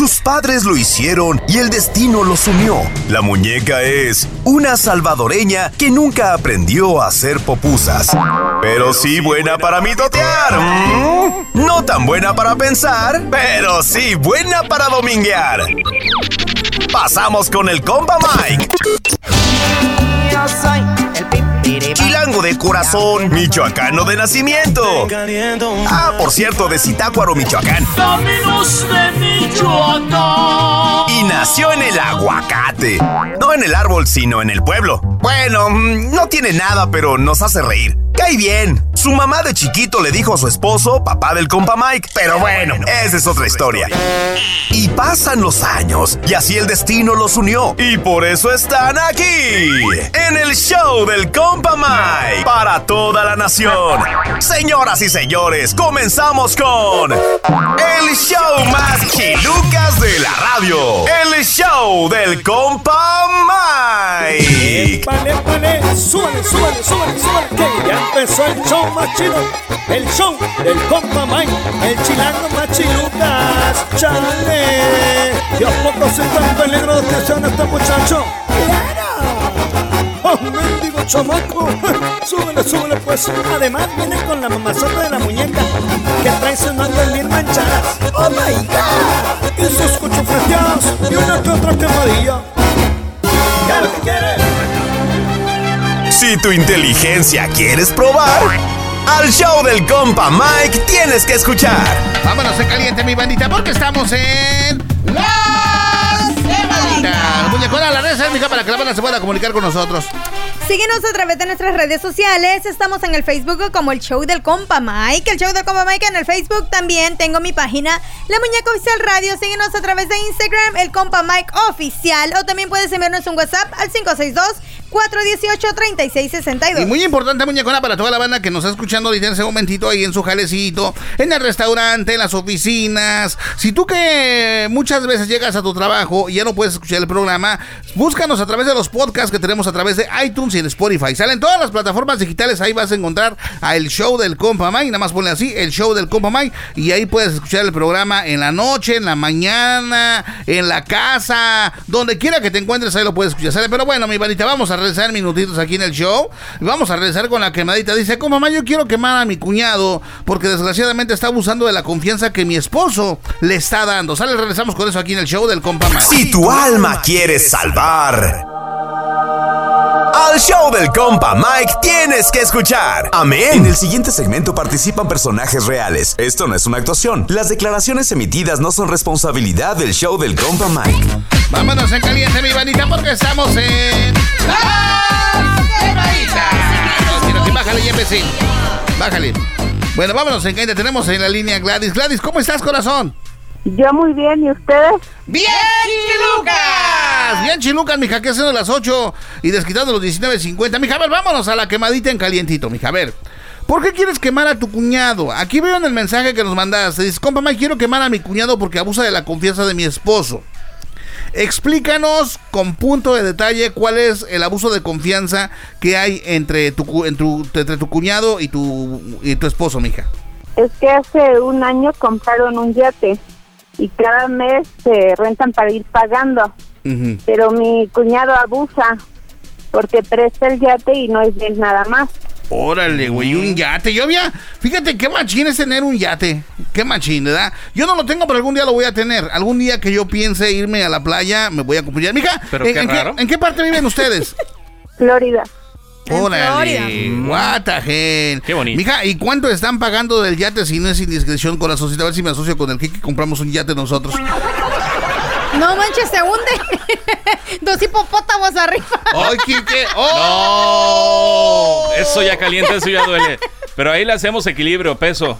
Sus padres lo hicieron y el destino los unió. La muñeca es una salvadoreña que nunca aprendió a hacer popusas. Pero sí buena para mitotear. ¿Mm? No tan buena para pensar, pero sí buena para dominguear. Pasamos con el compa Mike. Yo soy el Chilango de corazón, michoacano de nacimiento. Ah, por cierto, de Zitácuaro, Michoacán. Caminos de Michoacán. Y nació en el aguacate. No en el árbol, sino en el pueblo. Bueno, mm, no tiene nada, pero nos hace reír. Cae bien. Su mamá de chiquito le dijo a su esposo, papá del compa Mike. Pero bueno, esa es otra historia. Y pasan los años, y así el destino los unió. Y por eso están aquí, en el show del compa Mike, para toda la nación. Señoras y señores, comenzamos con el show más chilucas de la radio. El show del compa Mike. Vale, vale, súbale, súbale, súbale, súbale, que ya empezó el show más chido, el show del compa Mike, el chilango más chilucas, chale, Dios poco soy tan peligro que sean este muchacho, ¡Claro! ¡Oh, chamaco! súbele, súbele pues, además viene con la mamazota de la muñeca, que trae sus mangas bien manchadas, ¡Oh my god! Y sus cuchufleteadas, y una que otra quemadilla, ¿qué lo que quiere? Si tu inteligencia quieres probar, al show del compa Mike tienes que escuchar. Vámonos en caliente, mi bandita, porque estamos en. ¡Las Semanitas! Muñecona, la red mija, para que la banda se pueda comunicar con nosotros. Síguenos a través de nuestras redes sociales. Estamos en el Facebook como el Show del Compa Mike. El Show del Compa Mike en el Facebook también. Tengo mi página, La Muñeca Oficial Radio. Síguenos a través de Instagram, el Compa Mike Oficial. O también puedes enviarnos un WhatsApp al 562-418-3662. Y muy importante, muñecona, para toda la banda que nos está escuchando ahorita en ese momentito ahí en su jalecito, en el restaurante, en las oficinas. Si tú que muchas veces llegas a tu trabajo y ya no puedes escuchar el programa, búscanos a través de los podcasts que tenemos a través de iTunes y en Spotify. Salen todas las plataformas digitales, ahí vas a encontrar a El Show del Compa Mike. Nada más ponle así, El Show del Compa Mike. Y ahí puedes escuchar el programa en la noche, en la mañana, en la casa, donde quiera que te encuentres, ahí lo puedes escuchar. ¿sale? Pero bueno, mi varita, vamos a regresar minutitos aquí en el show. Y vamos a regresar con la quemadita. Dice, como mamá, yo quiero quemar a mi cuñado porque desgraciadamente está abusando de la confianza que mi esposo le está dando. Sale, regresamos con eso aquí en el show del compa Mike. Si tu alma quieres salvar, al show del compa Mike tienes que escuchar. Amén. En el siguiente segmento participan personajes reales. Esto no es una actuación. Las declaraciones emitidas no son responsabilidad del show del compa Mike. Vámonos en caliente, mi bandita, porque estamos en. ¡Las Bájale, empecé. Bájale. Bueno, vámonos en caliente. Tenemos en la línea Gladys. Gladys, ¿cómo estás, corazón? Yo muy bien, ¿y ustedes? ¡Bien, Chilucas! Bien, Chilucas, mija, que haciendo las 8 y desquitando los 19.50. Mija, a ver, vámonos a la quemadita en calientito, mija, a ver. ¿Por qué quieres quemar a tu cuñado? Aquí veo en el mensaje que nos mandaste. Dice, compa, Mike, quiero quemar a mi cuñado porque abusa de la confianza de mi esposo. Explícanos con punto de detalle cuál es el abuso de confianza que hay entre tu, en tu- entre tu cuñado y tu, y tu esposo, mija. Es que hace un año compraron un yate y cada mes se rentan para ir pagando, pero mi cuñado abusa porque presta el yate y no es él nada más. Órale, güey, un yate. Yo había, fíjate qué machín es tener un yate. Qué machín, ¿verdad? Yo no lo tengo, pero algún día lo voy a tener. Algún día que yo piense irme a la playa, me voy a cumplir. Mija, Pero ¿en, qué en raro. ¿en qué parte viven ustedes? Florida. Órale, what the hell. Qué bonito. Mija, ¿y cuánto están pagando del yate si no es indiscreción con la sociedad? A ver si me asocio con el que compramos un yate nosotros. No manches, se hunde. Dos hipopótamos arriba. ¡Ay, Quique! ¡Oh! No, eso ya calienta, eso ya duele. Pero ahí le hacemos equilibrio, peso.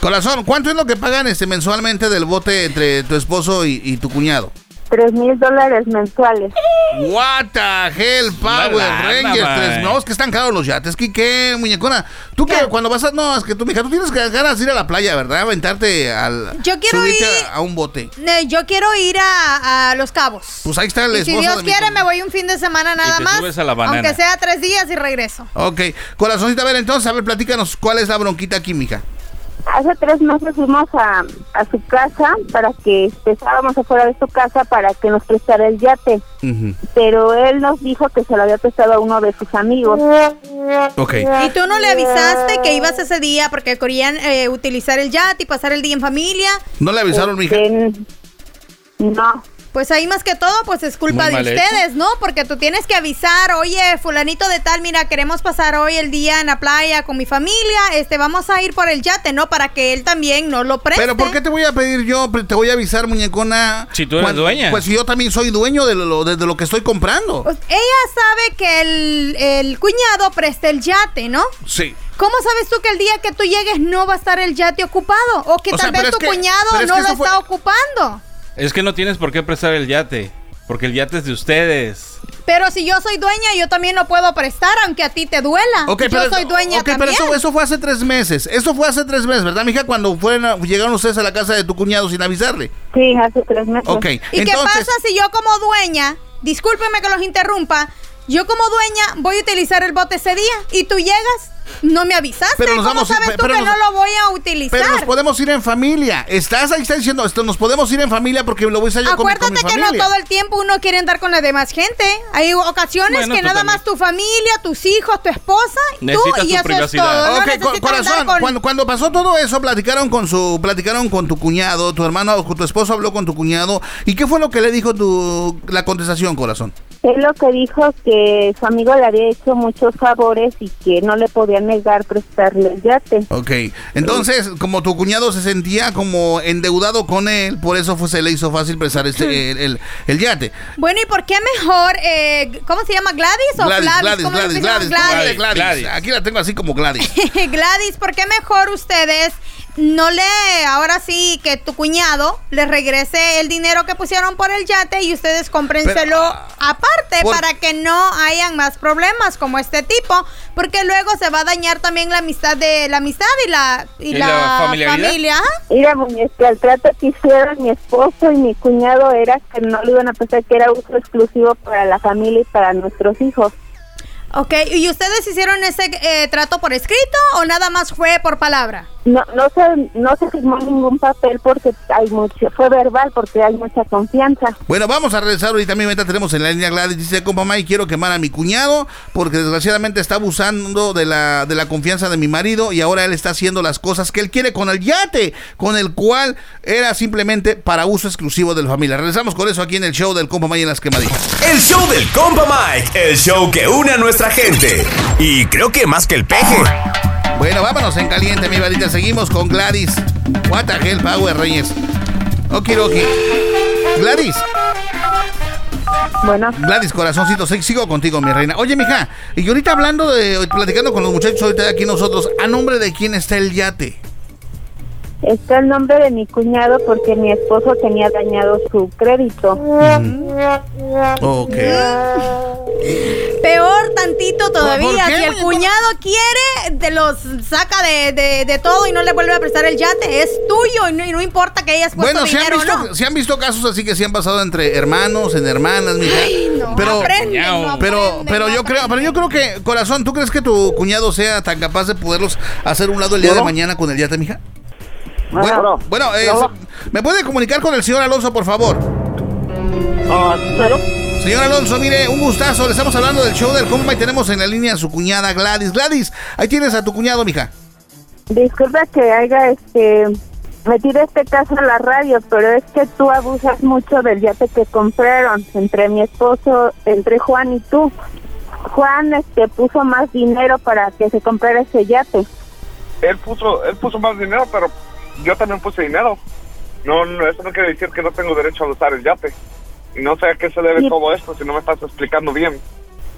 Corazón, ¿cuánto es lo que pagan este mensualmente del bote entre tu esposo y, y tu cuñado? Tres mil dólares mensuales. What the hell, Power lana, Rangers. 3. No, es que están caros los yates. ¿Qué, qué muñecona? Tú que cuando vas a. No, es que tú, mija, tú tienes que ganas de ir a la playa, ¿verdad? Aventarte al. Yo quiero subirte ir- a, a un bote. Yo quiero ir a, a Los Cabos. Pues ahí está el Y si Dios quiere, me voy un fin de semana nada te más. subes a la banana. Aunque sea tres días y regreso. Ok, corazoncita, a ver, entonces, a ver, platícanos cuál es la bronquita aquí, mija. Hace tres meses fuimos a, a su casa para que estábamos afuera de su casa para que nos prestara el yate. Pero él nos dijo que se lo había prestado a uno de sus amigos. Ok. ¿Y tú no le avisaste que ibas ese día porque querían eh, utilizar el yate y pasar el día en familia? ¿No le avisaron, mija? Este, no. Pues ahí más que todo, pues es culpa Muy de hecho. ustedes, ¿no? Porque tú tienes que avisar, oye, fulanito de tal, mira, queremos pasar hoy el día en la playa con mi familia, este, vamos a ir por el yate, ¿no? Para que él también no lo preste. Pero ¿por qué te voy a pedir yo? Te voy a avisar, muñecona. Si tú eres Cuando- dueña. Pues si yo también soy dueño de lo, de, de lo que estoy comprando. Pues, ella sabe que el, el cuñado presta el yate, ¿no? Sí. ¿Cómo sabes tú que el día que tú llegues no va a estar el yate ocupado? O que O sea, tal vez tu que- cuñado es no que lo fue- está ocupando. Es que no tienes por qué prestar el yate. Porque el yate es de ustedes. Pero si yo soy dueña, yo también lo puedo prestar, aunque a ti te duela. Ok, yo pero, soy dueña ok, pero también. eso, eso fue hace tres meses. Eso fue hace tres meses, ¿verdad, mija? Cuando fueron a- llegaron ustedes a la casa de tu cuñado sin avisarle. Sí, hace tres meses. Ok, ¿Y qué pasa si yo como dueña, discúlpeme que los interrumpa, yo como dueña voy a utilizar el bote ese día y tú llegas, no me avisaste. Pero nos ¿Cómo vamos a- sabes tú pero que nos- no lo voy a utilizar? Pero nos podemos ir en familia. Estás ahí, está diciendo esto, nos podemos ir en familia porque lo voy a hacer yo con, mi- con Acuérdate mi que no todo el tiempo uno quiere andar con la demás gente. Hay ocasiones Bueno, que nada también. más tu familia, tus hijos, tu esposa, Necesitas tú y tu eso privacidad. es todo. No corazón, con- cuando, cuando pasó todo eso, platicaron con su, platicaron con tu cuñado, tu hermano, o tu esposo habló con tu cuñado. ¿Y qué fue lo que le dijo tu, la contestación, corazón? Él lo que dijo que su amigo le había hecho muchos favores y que no le podía negar prestarle el yate. Ok, entonces, como tu cuñado se sentía como endeudado con él, por eso fue, se le hizo fácil prestar este, el, el- el yate. Bueno, ¿y por qué mejor, eh, ¿cómo se llama? ¿Gladys o Gladys? Gladys, ¿Cómo Gladys, se Gladys, llama? Gladys, Gladys. Gladys. Aquí la tengo así como Gladys. Gladys, ¿por qué mejor ustedes no le, ahora sí, que tu cuñado le regrese el dinero que pusieron por el yate y ustedes cómprenselo Pero, ah, aparte por- para que no hayan más problemas como este tipo? Porque luego se va a dañar también la amistad de la amistad y la, y ¿Y la, familia. Mira, muñeca, el trato que hicieron mi esposo y mi cuñado era que no lo iban a pensar que era uso exclusivo para la familia y para nuestros hijos. Ok, ¿y ustedes hicieron ese eh, trato por escrito o nada más fue por palabra? No, no se, no se firmó ningún papel porque hay mucho, fue verbal porque hay mucha confianza. Bueno, vamos a regresar ahorita. Mismo tenemos en la línea Gladys. Dice, compa May, quiero quemar a mi cuñado porque desgraciadamente está abusando de la, de la confianza de mi marido y ahora él está haciendo las cosas que él quiere con el yate, con el cual era simplemente para uso exclusivo de la familia. Regresamos con eso aquí en el show del compa May en las quemaditas. El show del compa Mike, el show que une a nuestra gente. Y creo que más que el peje. Bueno, vámonos en caliente, mi varita. Seguimos con Gladys. What the hell, Power Reyes. Okiroki. Gladys. Bueno, Gladys, corazoncito, sigo contigo, mi reina. Oye, mija, y ahorita hablando de, platicando con los muchachos ahorita de aquí nosotros, ¿a nombre de quién está el yate? Está el nombre de mi cuñado porque mi esposo tenía dañado su crédito. Ok. Peor tantito todavía. ¿Por qué, si el cuñado quiere, te los saca de, de- de todo y no le vuelve a prestar el yate. Es tuyo y no, y no importa que hayas puesto Bueno, se han, dinero visto, no. se han visto casos así que se han pasado entre hermanos, en hermanas, mija. Ay, no, pero, aprenden, no pero, aprenden, pero no yo creo, pero yo creo que, corazón, ¿tú crees que tu cuñado sea tan capaz de poderlos hacer un lado el día de mañana con el yate, mija? Bueno, bueno, eh, ¿me puede comunicar con el señor Alonso, por favor? Señor Alonso, mire, un gustazo. Le estamos hablando del show del compa y tenemos en la línea a su cuñada Gladys. Gladys, ahí tienes a tu cuñado, mija. Disculpa que haya este metido este caso en la radio, pero es que tú abusas mucho del yate que compraron entre mi esposo, entre Juan y tú. Juan este puso más dinero para que se comprara ese yate. él puso él puso más dinero, pero yo también puse dinero. No, no, eso no quiere decir que no tengo derecho a usar el yate. Y no sé a qué se debe Sí. todo esto si no me estás explicando bien.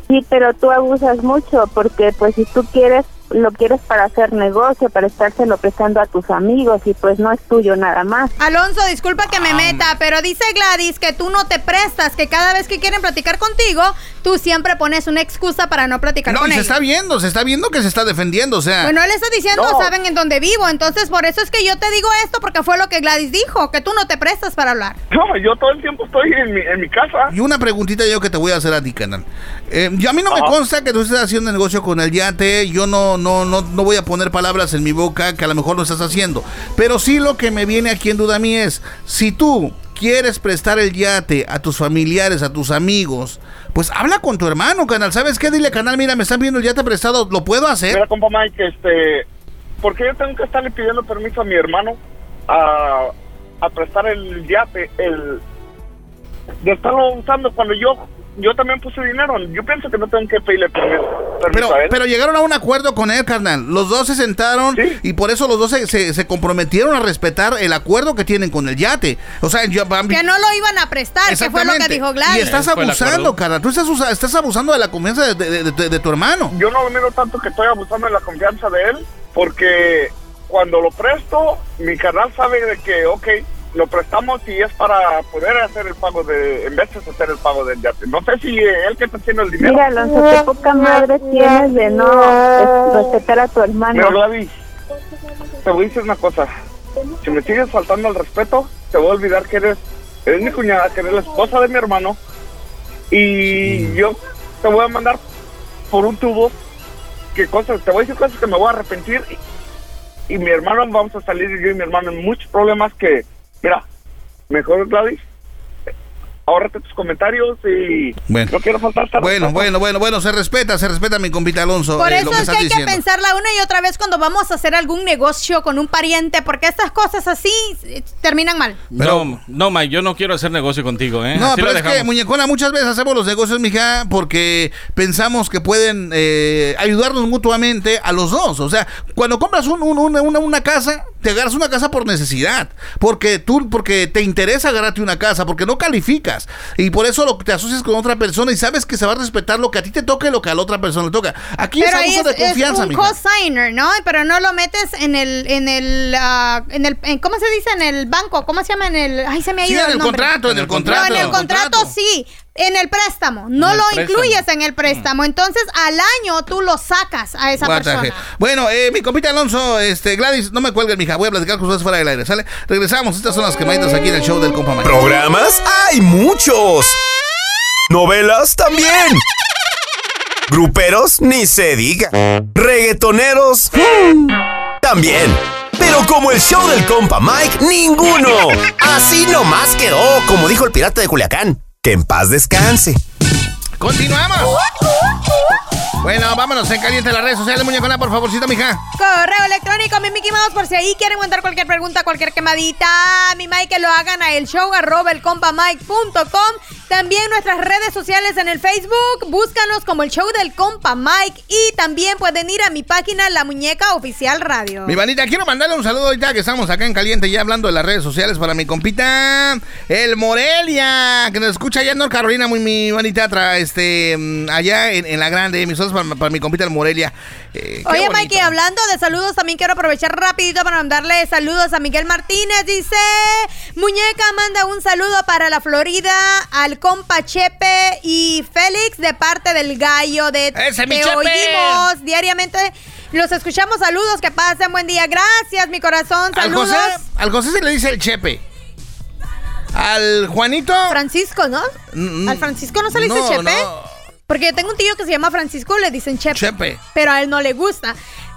Sí, pero tú abusas mucho porque pues si tú quieres lo quieres para hacer negocio, para estárselo prestando a tus amigos y pues no es tuyo nada más. Alonso, disculpa que me meta, pero dice Gladys que tú no te prestas, que cada vez que quieren platicar contigo, tú siempre pones una excusa para no platicar No, con y se ellos. está viendo, se está viendo que se está defendiendo, o sea. Bueno, él está diciendo, No. saben en dónde vivo, entonces por eso es que yo te digo esto, porque fue lo que Gladys dijo, que tú no te prestas para hablar. No, yo todo el tiempo estoy en mi, en mi casa. Y una preguntita yo que te voy a hacer a ti, canal. Eh, yo, a mí no me consta que tú estés haciendo negocio con el yate. Yo no, no, no, no voy a poner palabras en mi boca que a lo mejor no estás haciendo. Pero sí lo que me viene aquí en duda a mí es, si tú quieres prestar el yate a tus familiares, a tus amigos, pues habla con tu hermano, canal. ¿Sabes qué? Dile, canal, mira, me están viendo el yate prestado, ¿lo puedo hacer? Mira, compa Mike, este, ¿por qué yo tengo que estarle pidiendo permiso a mi hermano a, a prestar el yate, el de estarlo usando cuando yo yo también puse dinero? Yo pienso que no tengo que pedirle permiso, permiso Pero, a él. pero llegaron a un acuerdo con él, carnal. Los dos se sentaron y por eso los dos se, se- se comprometieron a respetar el acuerdo que tienen con el yate. O sea, yo, Que no lo iban a prestar, que fue lo que dijo Y Gladys. estás abusando, carnal. Tú estás, estás abusando de la confianza de, de- de- de- de tu hermano. Yo no lo miro tanto que estoy abusando de la confianza de él, porque cuando lo presto, mi canal sabe de que, ok, lo prestamos y es para poder hacer el pago de, en vez de hacer el pago del yate. No sé si eh, él que está haciendo el dinero. Mira, Alonso, qué poca madre tienes de no respetar a tu hermano. Mira, Gladys, te voy a decir una cosa. Si me sigues faltando al respeto, te voy a olvidar que eres, eres mi cuñada, que eres la esposa de mi hermano. Y yo te voy a mandar por un tubo que cosas, te voy a decir cosas que me voy a arrepentir. Y, y mi hermano, vamos a salir yo y mi hermano en muchos problemas que, mira, mejor Gladys, ahórrate tus comentarios y Bueno. no quiero faltar Bueno, bueno, bueno, bueno, se respeta, se respeta mi compita Alonso. Por eh, eso lo que es que hay que diciendo. pensarla una y otra vez cuando vamos a hacer algún negocio con un pariente, porque estas cosas así eh, terminan mal. no, no, Mike, yo no quiero hacer negocio contigo, ¿eh? No, Así pero lo es que, muñecona, muchas veces hacemos los negocios, mija, porque pensamos que pueden eh, ayudarnos mutuamente a los dos. O sea, cuando compras un- un- una, una- una casa, te agarras una casa por necesidad. Porque tú, porque te interesa agarrarte una casa, porque no calificas. Y por eso lo, te asocias con otra persona y sabes que se va a respetar lo que a ti te toque y lo que a la otra persona le toca. Aquí Pero es abuso de confianza, es un cosigner, ¿no? Pero no lo metes en el, en el, ah, en el, en- ¿cómo se dice? En el banco, ¿cómo se llama? En el, ay, se me ha Sí, ido en el nombre. contrato, en el contrato. No, en el en el contrato, sí. En el préstamo, no el lo préstamo. incluyes en el préstamo. Entonces, al año tú lo sacas a esa the persona. Bueno, eh, mi compita Alonso, este, Gladys, no me cuelguen, mija. Voy a platicar con ustedes fuera del aire, ¿sale? Regresamos. Estas son las quemaditas aquí en el show del compa Mike. ¿Programas? ¡Hay muchos! ¿Novelas? También. ¿Gruperos? Ni se diga. ¿Reggaetoneros? Mm, También. Pero como el show del compa Mike, ninguno. Así nomás quedó, como dijo el pirata de Culiacán. Que en paz descanse. Continuamos. Bueno, vámonos en caliente las redes sociales, muñecona, por favorcito, mija. Correo electrónico, mi Mickey Mouse, por si ahí quieren mandar cualquier pregunta, cualquier quemadita, mi Mike, que lo hagan a el show arroba elcompamike.com. También nuestras redes sociales en el Facebook, búscanos como el show del compa Mike y también pueden ir a mi página La Muñeca Oficial Radio. Mi manita, quiero mandarle un saludo ahorita que estamos acá en caliente ya hablando de las redes sociales para mi compita, el Morelia, que nos escucha allá en North Carolina, muy mi tra- este, mm, allá en, en la grande, mis saludos para, para mi compita el Morelia. Eh, Oye. Mikey, hablando de saludos, también quiero aprovechar rapidito para mandarle saludos a Miguel Martínez. Dice, Muñeca manda un saludo para la Florida al compa Chepe y Félix de parte del gallo de ¡Ese, Te oímos diariamente. Los escuchamos, saludos, que pasen buen día. Gracias, mi corazón, Al saludos. José, al José se le dice el Chepe. Al Juanito. Francisco, ¿no? Mm, Al Francisco no se le dice no, Chepe. no. Porque yo tengo un tío que se llama Francisco, le dicen Chepe. Pero Pero a él no le gusta.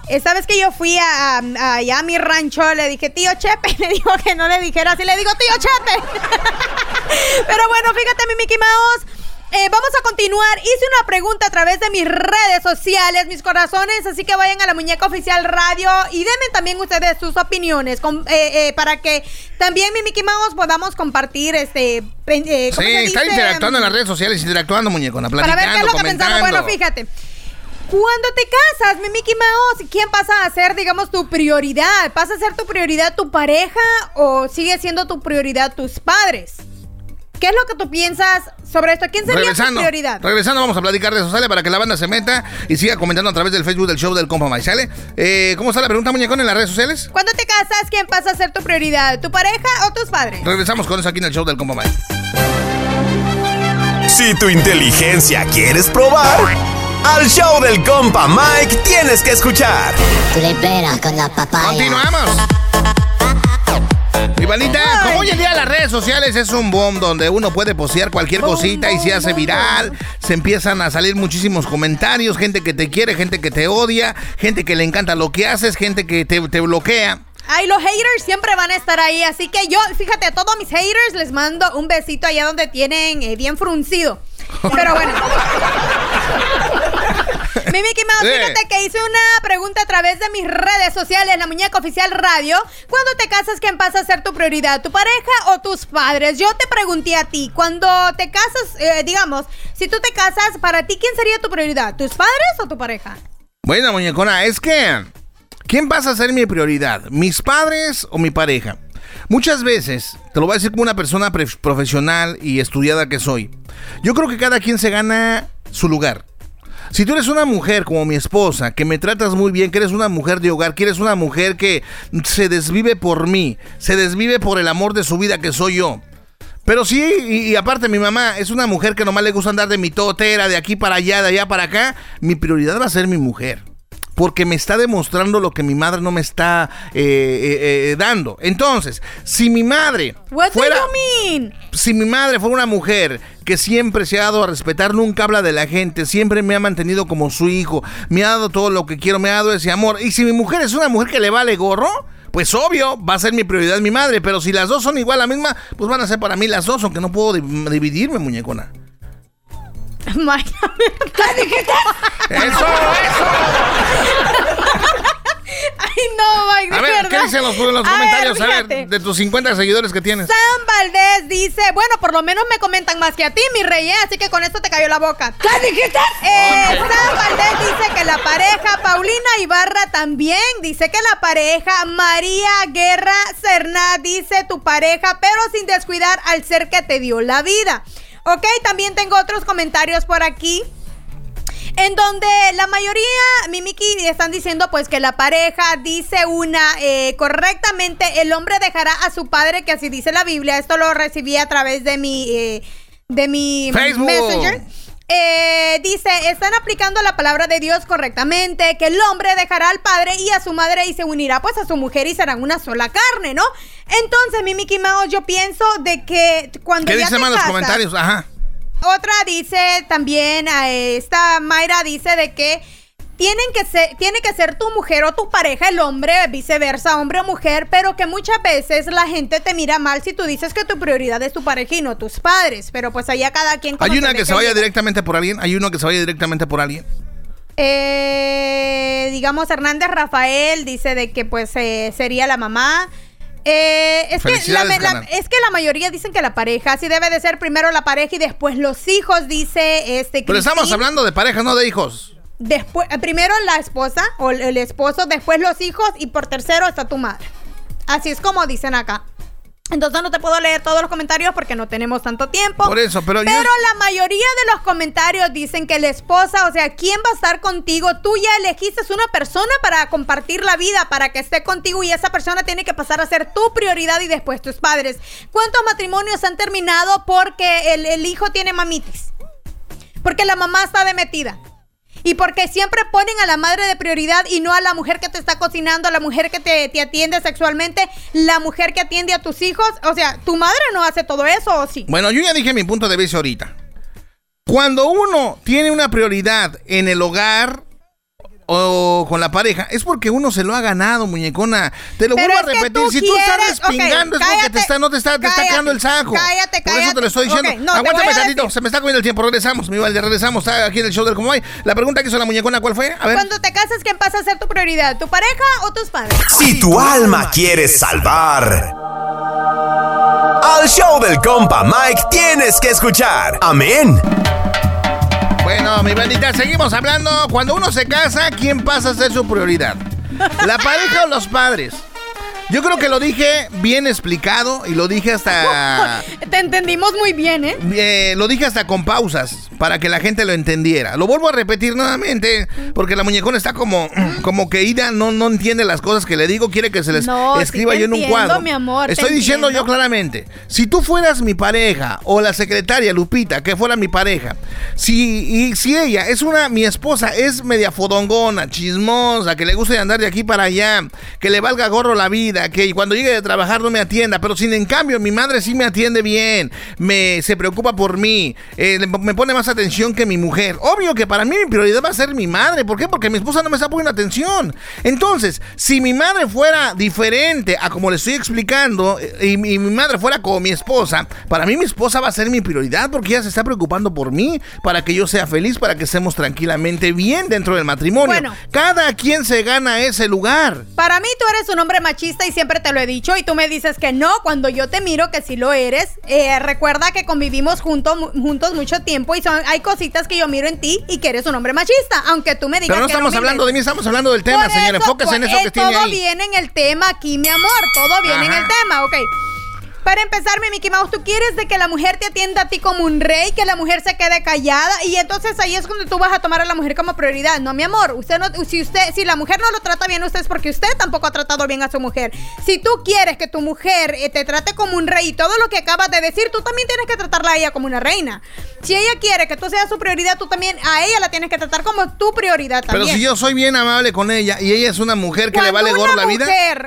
Esta vez que yo fui a, a- allá a mi rancho, le dije tío Chepe. Y me dijo que no le dijera así. Le digo tío Chepe. Pero bueno, fíjate, mi Mickey Mouse. Eh, vamos a continuar. Hice una pregunta a través de mis redes sociales, mis corazones, así que vayan a la Muñeca Oficial Radio y denme también ustedes sus opiniones con- eh, eh, para que también mi Mickey Mouse podamos compartir este. eh, ¿cómo Sí, se está dice? interactuando en las redes sociales, interactuando, muñecona, platicando, Para ver qué es lo que pensamos. Bueno, fíjate. Cuando te casas, mi Mickey Mouse, ¿quién pasa a ser, digamos, tu prioridad? ¿Pasa a ser tu prioridad tu pareja o sigue siendo tu prioridad tus padres? ¿Qué es lo que tú piensas sobre esto? ¿Quién sería regresando, tu prioridad? regresando vamos a platicar de eso, ¿sale? Para que la banda se meta y siga comentando a través del Facebook del show del Compa Mike, ¿sale? Eh, ¿Cómo está la pregunta, muñecón, en las redes sociales? Cuando te casas, ¿quién pasa a ser tu prioridad? ¿Tu pareja o tus padres? Regresamos con eso aquí en el show del Compa Mike. Si tu inteligencia quieres probar, al show del compa Mike tienes que escuchar. Esperas con la papaya. Continuamos. Mi bandita, como hoy en día las redes sociales es un boom donde uno puede postear cualquier cosita y se hace viral, se empiezan a salir muchísimos comentarios, gente que te quiere, gente que te odia, gente que le encanta lo que haces, gente que te, te bloquea. Ay, los haters siempre van a estar ahí, así que yo, fíjate, a todos mis haters les mando un besito allá donde tienen eh, bien fruncido. Pero bueno. Mi Mickey Mouse, Eh. fíjate que hice una pregunta a través de mis redes sociales, la muñeca oficial radio. Cuando te casas, ¿quién pasa a ser tu prioridad? ¿Tu pareja o tus padres? Yo te pregunté a ti, cuando te casas, eh, digamos, si tú te casas, para ti, ¿quién sería tu prioridad? ¿Tus padres o tu pareja? Bueno, muñecona, es que. ¿Quién pasa a ser mi prioridad? ¿Mis padres o mi pareja? Muchas veces, te lo voy a decir como una persona profesional y estudiada que soy. Yo creo que cada quien se gana su lugar. Si tú eres una mujer como mi esposa, que me tratas muy bien, que eres una mujer de hogar, que eres una mujer que se desvive por mí, se desvive por el amor de su vida que soy yo. Pero sí, y, y aparte mi mamá es una mujer que nomás le gusta andar de mi totera, de aquí para allá, de allá para acá. Mi prioridad va a ser mi mujer. Porque me está demostrando lo que mi madre no me está eh, eh, eh, dando. Entonces, si mi madre What fuera, si mi madre fuera una mujer que siempre se ha dado a respetar, nunca habla de la gente, siempre me ha mantenido como su hijo, me ha dado todo lo que quiero, me ha dado ese amor. Y si mi mujer es una mujer que le vale gorro, pues obvio, va a ser mi prioridad mi madre. Pero si las dos son igual la misma, pues van a ser para mí las dos, aunque no puedo di- dividirme, muñecona. Mike, ¡Eso, eso! Ay, no, Mike, de A ver, ¿qué dicen los, los A comentarios? A ver, de tus 50 seguidores que tienes. Sam Valdés dice, bueno, por lo menos me comentan más que a ti, mi rey, ¿eh? así que con esto te cayó la boca. ¿Qué dijiste? Eh, Sam Valdés dice que la pareja, Paulina Ibarra también, dice que la pareja, María Guerra Cerná dice tu pareja, pero sin descuidar al ser que te dio la vida. Ok, también tengo otros comentarios por aquí. En donde la mayoría, Mimiki, están diciendo pues que la pareja dice una, eh, correctamente, el hombre dejará a su padre, que así dice la Biblia. Esto lo recibí a través de mi, eh, de mi Facebook. Messenger. Eh, dice, están aplicando la palabra de Dios correctamente, que el hombre dejará al padre y a su madre y se unirá pues a su mujer y serán una sola carne, ¿no? Entonces, mi Mickey Mouse, yo pienso de que cuando ¿Qué ya dicen te más los comentarios? Ajá. otra dice también, esta Mayra dice de que tienen que ser, tiene que ser tu mujer o tu pareja, el hombre, viceversa, hombre o mujer, pero que muchas veces la gente te mira mal si tú dices que tu prioridad es tu pareja y no tus padres. Pero pues allá cada quien. Hay una que se vaya directamente por alguien. Hay uno que se vaya directamente por alguien. Eh, digamos, Hernández Rafael dice de que pues eh, sería la mamá. Eh, es, que la, Felicidades, la- carnal. es que la mayoría dicen que la pareja, sí debe de ser primero la pareja y después los hijos, dice este Pero estamos Cristín. hablando de parejas, no de hijos. Después, eh, primero la esposa o el, esposo, después los hijos y por tercero está tu madre. Así es como dicen acá. Entonces no te puedo leer todos los comentarios porque no tenemos tanto tiempo. Por eso, pero yo- la mayoría de los comentarios dicen que la esposa, o sea, ¿quién va a estar contigo? Tú ya elegiste una persona para compartir la vida, para que esté contigo y esa persona tiene que pasar a ser tu prioridad y después tus padres. ¿Cuántos matrimonios han terminado porque el, el hijo tiene mamitis? Porque la mamá está demetida. Y porque siempre ponen a la madre de prioridad y no a la mujer que te está cocinando, a la mujer que te, atiende sexualmente, la mujer que atiende a tus hijos. O sea, tu madre no hace todo eso, ¿o sí? Bueno, yo ya dije mi punto de vista ahorita. Cuando uno tiene una prioridad en el hogar o con la pareja, es porque uno se lo ha ganado, muñecona. Te lo Pero vuelvo a repetir. tú Si tú estás quieres- respingando, es porque cállate, te está, no te está, te está cállate, quedando el saco. cállate, Por eso te cállate. lo estoy diciendo. Ok, no, Aguántame tantito, se me está comiendo el tiempo. Regresamos, mi Valde, regresamos. Aquí en el show del Como Hay. La pregunta que hizo la muñecona, ¿cuál fue? A ver. Cuando te casas, ¿quién pasa a ser tu prioridad? ¿Tu pareja o tus padres? Si tu alma quieres salvar, al show del compa Mike tienes que escuchar. Amén. Bueno, mi bandita, seguimos hablando. Cuando uno se casa, ¿quién pasa a ser su prioridad? ¿La pareja o los padres? Yo creo que lo dije bien explicado y lo dije hasta. Te entendimos muy bien, ¿eh? eh, lo dije hasta con pausas para que la gente lo entendiera. Lo vuelvo a repetir nuevamente porque la muñecona está como, como que Ida no, no entiende las cosas que le digo, quiere que se les No, escriba yo en un cuadro. mi amor, Estoy diciendo yo claramente, si tú fueras mi pareja o la secretaria Lupita, que fuera mi pareja, si, y si ella es una, mi esposa es media fodongona, chismosa, que le gusta andar de aquí para allá, que le valga gorro la vida, atienda, que cuando llegue de trabajar no me atienda, pero sin en cambio mi madre sí me atiende bien, me se preocupa por mí, eh, me pone más atención que mi mujer. Obvio que para mí mi prioridad va a ser mi madre, ¿por qué? Porque mi esposa no me está poniendo atención. Entonces, si mi madre fuera diferente a como le estoy explicando eh, y, mi- y mi madre fuera como mi esposa, para mí mi esposa va a ser mi prioridad porque ella se está preocupando por mí, para que yo sea feliz, para que estemos tranquilamente bien dentro del matrimonio. Bueno. Cada quien se gana ese lugar. Para mí tú eres un hombre machista y siempre te lo he dicho y tú me dices que no cuando yo te miro que sí lo eres. Eh, recuerda que convivimos juntos mucho tiempo y son, hay cositas que yo miro en ti y que eres un hombre machista, aunque tú me digas Pero no que estamos hablando de mí, estamos hablando del tema, eso, Enfóquese en eso que eh, tiene Todo ahí. viene en el tema aquí, mi amor. Todo viene en el tema, ok. Para empezar, mi Mickey Mouse, tú quieres de que la mujer te atienda a ti como un rey, que la mujer se quede callada y entonces ahí es cuando tú vas a tomar a la mujer como prioridad. No, mi amor, usted no, si usted, si la mujer no lo trata bien, usted es porque usted tampoco ha tratado bien a su mujer. Si tú quieres que tu mujer eh, te trate como un rey y todo lo que acabas de decir, tú también tienes que tratarla a ella como una reina. Si ella quiere que tú seas su prioridad, tú también a ella la tienes que tratar como tu prioridad Pero también. si yo soy bien amable con ella y ella es una mujer que le vale gorro una la vida.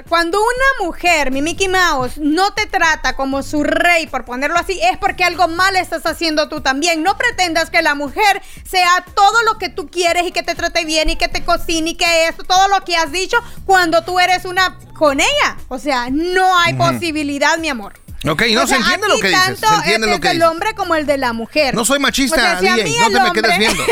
Cuando una mujer, mi Mickey Mouse, no te trata como su rey, por ponerlo así, es porque algo mal estás haciendo tú también. No pretendas que la mujer sea todo lo que tú quieres y que te trate bien y que te cocine y que esto, todo lo que has dicho, cuando tú eres una con ella. O sea, no hay posibilidad, mi amor. Ok, no O se sea, entiende lo que dices. tanto Se entiende es lo que del dices. hombre como el de la mujer. No soy machista, O sea, si a DJ, mí no te me quedes hombre- viendo.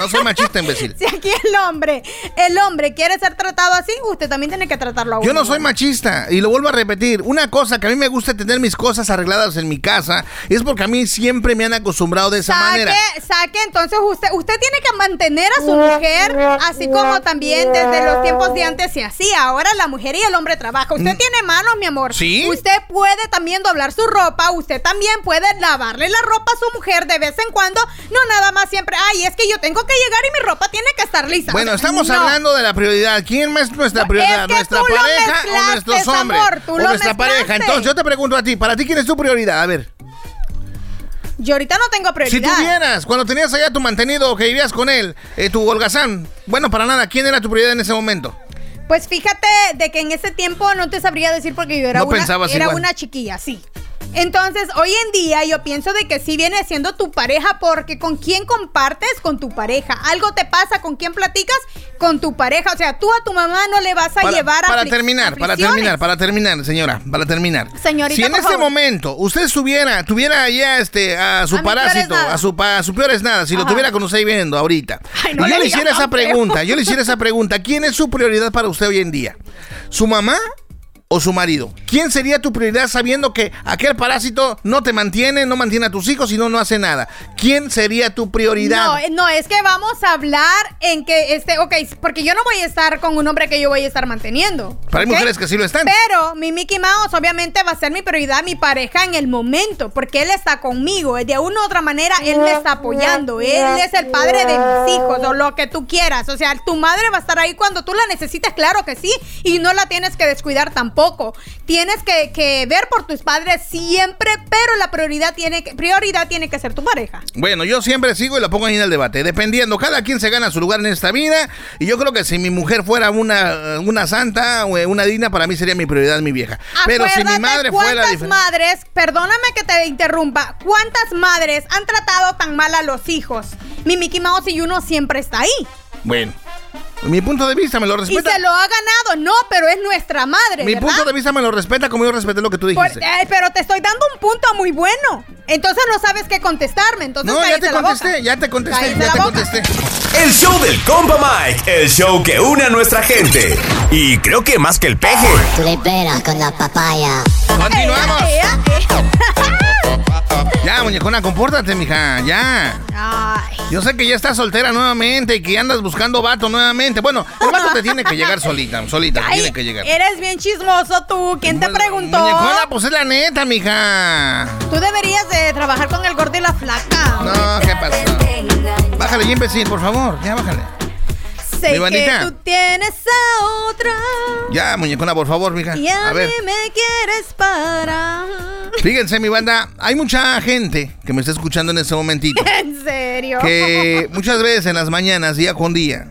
No soy machista, imbécil. Si aquí el hombre, el hombre quiere ser tratado así, usted también tiene que tratarlo a uno. Yo no soy machista y lo vuelvo a repetir. Una cosa que a mí me gusta tener mis cosas arregladas en mi casa es porque a mí siempre me han acostumbrado de esa manera. Saque, entonces usted, usted tiene que mantener a su mujer, así como también desde los tiempos de antes se hacía. Ahora la mujer y el hombre trabajan. Usted tiene manos, mi amor. Mm. ¿Sí? Usted puede también doblar su ropa, usted también puede lavarle la ropa a su mujer de vez en cuando. No nada más siempre, ay, es que yo tengo que llegar y mi ropa tiene que estar lisa. Bueno, estamos no. hablando de la prioridad. ¿Quién es nuestra Es prioridad? que ¿Nuestra pareja o nuestros hombres? amor, o nuestra pareja. Entonces yo te pregunto a ti, ¿para ti quién es tu prioridad? A ver. Yo ahorita no tengo Si prioridad. tuvieras, cuando tenías allá tu mantenido que vivías con él, eh, tu holgazán, bueno, para nada, ¿quién era tu prioridad en ese momento? Pues fíjate de que en ese tiempo no te sabría decir porque yo era, No una, pensabas era igual. una chiquilla, sí. Entonces, hoy en día yo pienso de que sí viene siendo tu pareja porque con quién compartes con tu pareja. Algo te pasa, con quién platicas con tu pareja. O sea, tú a tu mamá no le vas a Para, llevar a para terminar, para terminar, para terminar, señora, para terminar. Señorita, si en por este favor. momento usted estuviera, tuviera ya este a su A parásito, a su pa- a su peor es nada, si lo tuviera con usted viendo ahorita, Ay, no y yo le hiciera esa pregunta, yo le hiciera esa pregunta, ¿quién es su prioridad para usted hoy en día? ¿Su mamá? ¿O su marido? ¿Quién sería tu prioridad sabiendo que aquel parásito no te mantiene, no mantiene a tus hijos y no, no hace nada? ¿Quién sería tu prioridad? No, eh, no, es que vamos a hablar en que, este, ok, porque yo no voy a estar con un hombre que yo voy a estar manteniendo. Pero hay mujeres que sí lo están. Pero mi Mickey Mouse obviamente va a ser mi prioridad, mi pareja en el momento, porque él está conmigo. De una u otra manera, él me está apoyando. Él es el padre de mis hijos o lo que tú quieras. O sea, tu madre va a estar ahí cuando tú la necesites, claro que sí, y no la tienes que descuidar tampoco. Tienes que, que ver por tus padres siempre, pero la prioridad tiene que, prioridad tiene que ser tu pareja. Bueno, yo siempre sigo y lo pongo ahí en el debate. Dependiendo, cada quien se gana su lugar en esta vida. Y yo creo que si mi mujer fuera una, una santa o una digna, para mí sería mi prioridad mi vieja. Pero si mi madre fuera ¿Cuántas madres, perdóname que te interrumpa, cuántas madres han tratado tan mal a los hijos? Mi Mickey Mouse y uno siempre está ahí. Bueno, mi punto de vista me lo Y respeta. se lo ha ganado, no, pero es nuestra madre, Mi ¿verdad? punto de vista me lo respeta como yo respeté lo que tú Por- dijiste. eh, pero te estoy dando un punto muy bueno. Entonces no sabes qué contestarme. Entonces No, ya te la boca. contesté, ya te contesté, Cállate ya te boca. contesté. El show del compa Mike, el show que une a nuestra gente. Y creo que más que el peje. Tú le peras con la papaya. Continuamos. Ya, muñecona, compórtate, mija, ya. Ay. Yo sé que ya estás soltera nuevamente y que andas buscando vato nuevamente. Bueno, el vato te tiene que llegar solita, solita, te Ay, tiene que llegar. eres bien chismoso tú. ¿Quién te preguntó? Muñecona, pues es la neta, mija. Tú deberías de trabajar con el gordo y la flaca. No, ¿qué pasó? Bájale, imbécil, por favor, ya bájale. Sé mi que tú tienes a otra Ya, muñecona, por favor, mija. y a, A ver, mí me quieres para. fíjense, mi banda, hay mucha gente que me está escuchando en este momentito. ¿En serio? que muchas veces en las mañanas, día con día,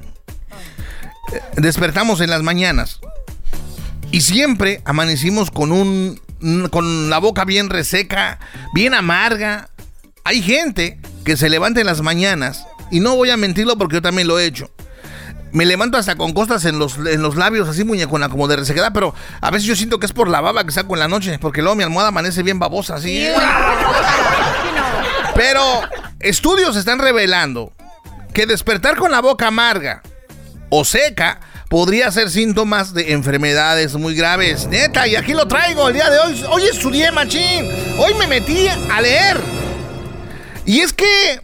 eh, despertamos en las mañanas Y siempre amanecimos con un con la boca bien reseca, bien amarga. Hay gente que se levanta en las mañanas y no voy a mentirlo porque yo también lo he hecho. Me levanto hasta con costas en los, en los labios, así muñecona, como de resequedad, pero a veces yo siento que es por la baba que saco en la noche, porque luego mi almohada amanece bien babosa, así. Pero estudios están revelando que despertar con la boca amarga o seca podría ser síntomas de enfermedades muy graves. Neta, y aquí lo traigo el día de hoy. Hoy estudié, machín. Hoy me metí a leer. Y es que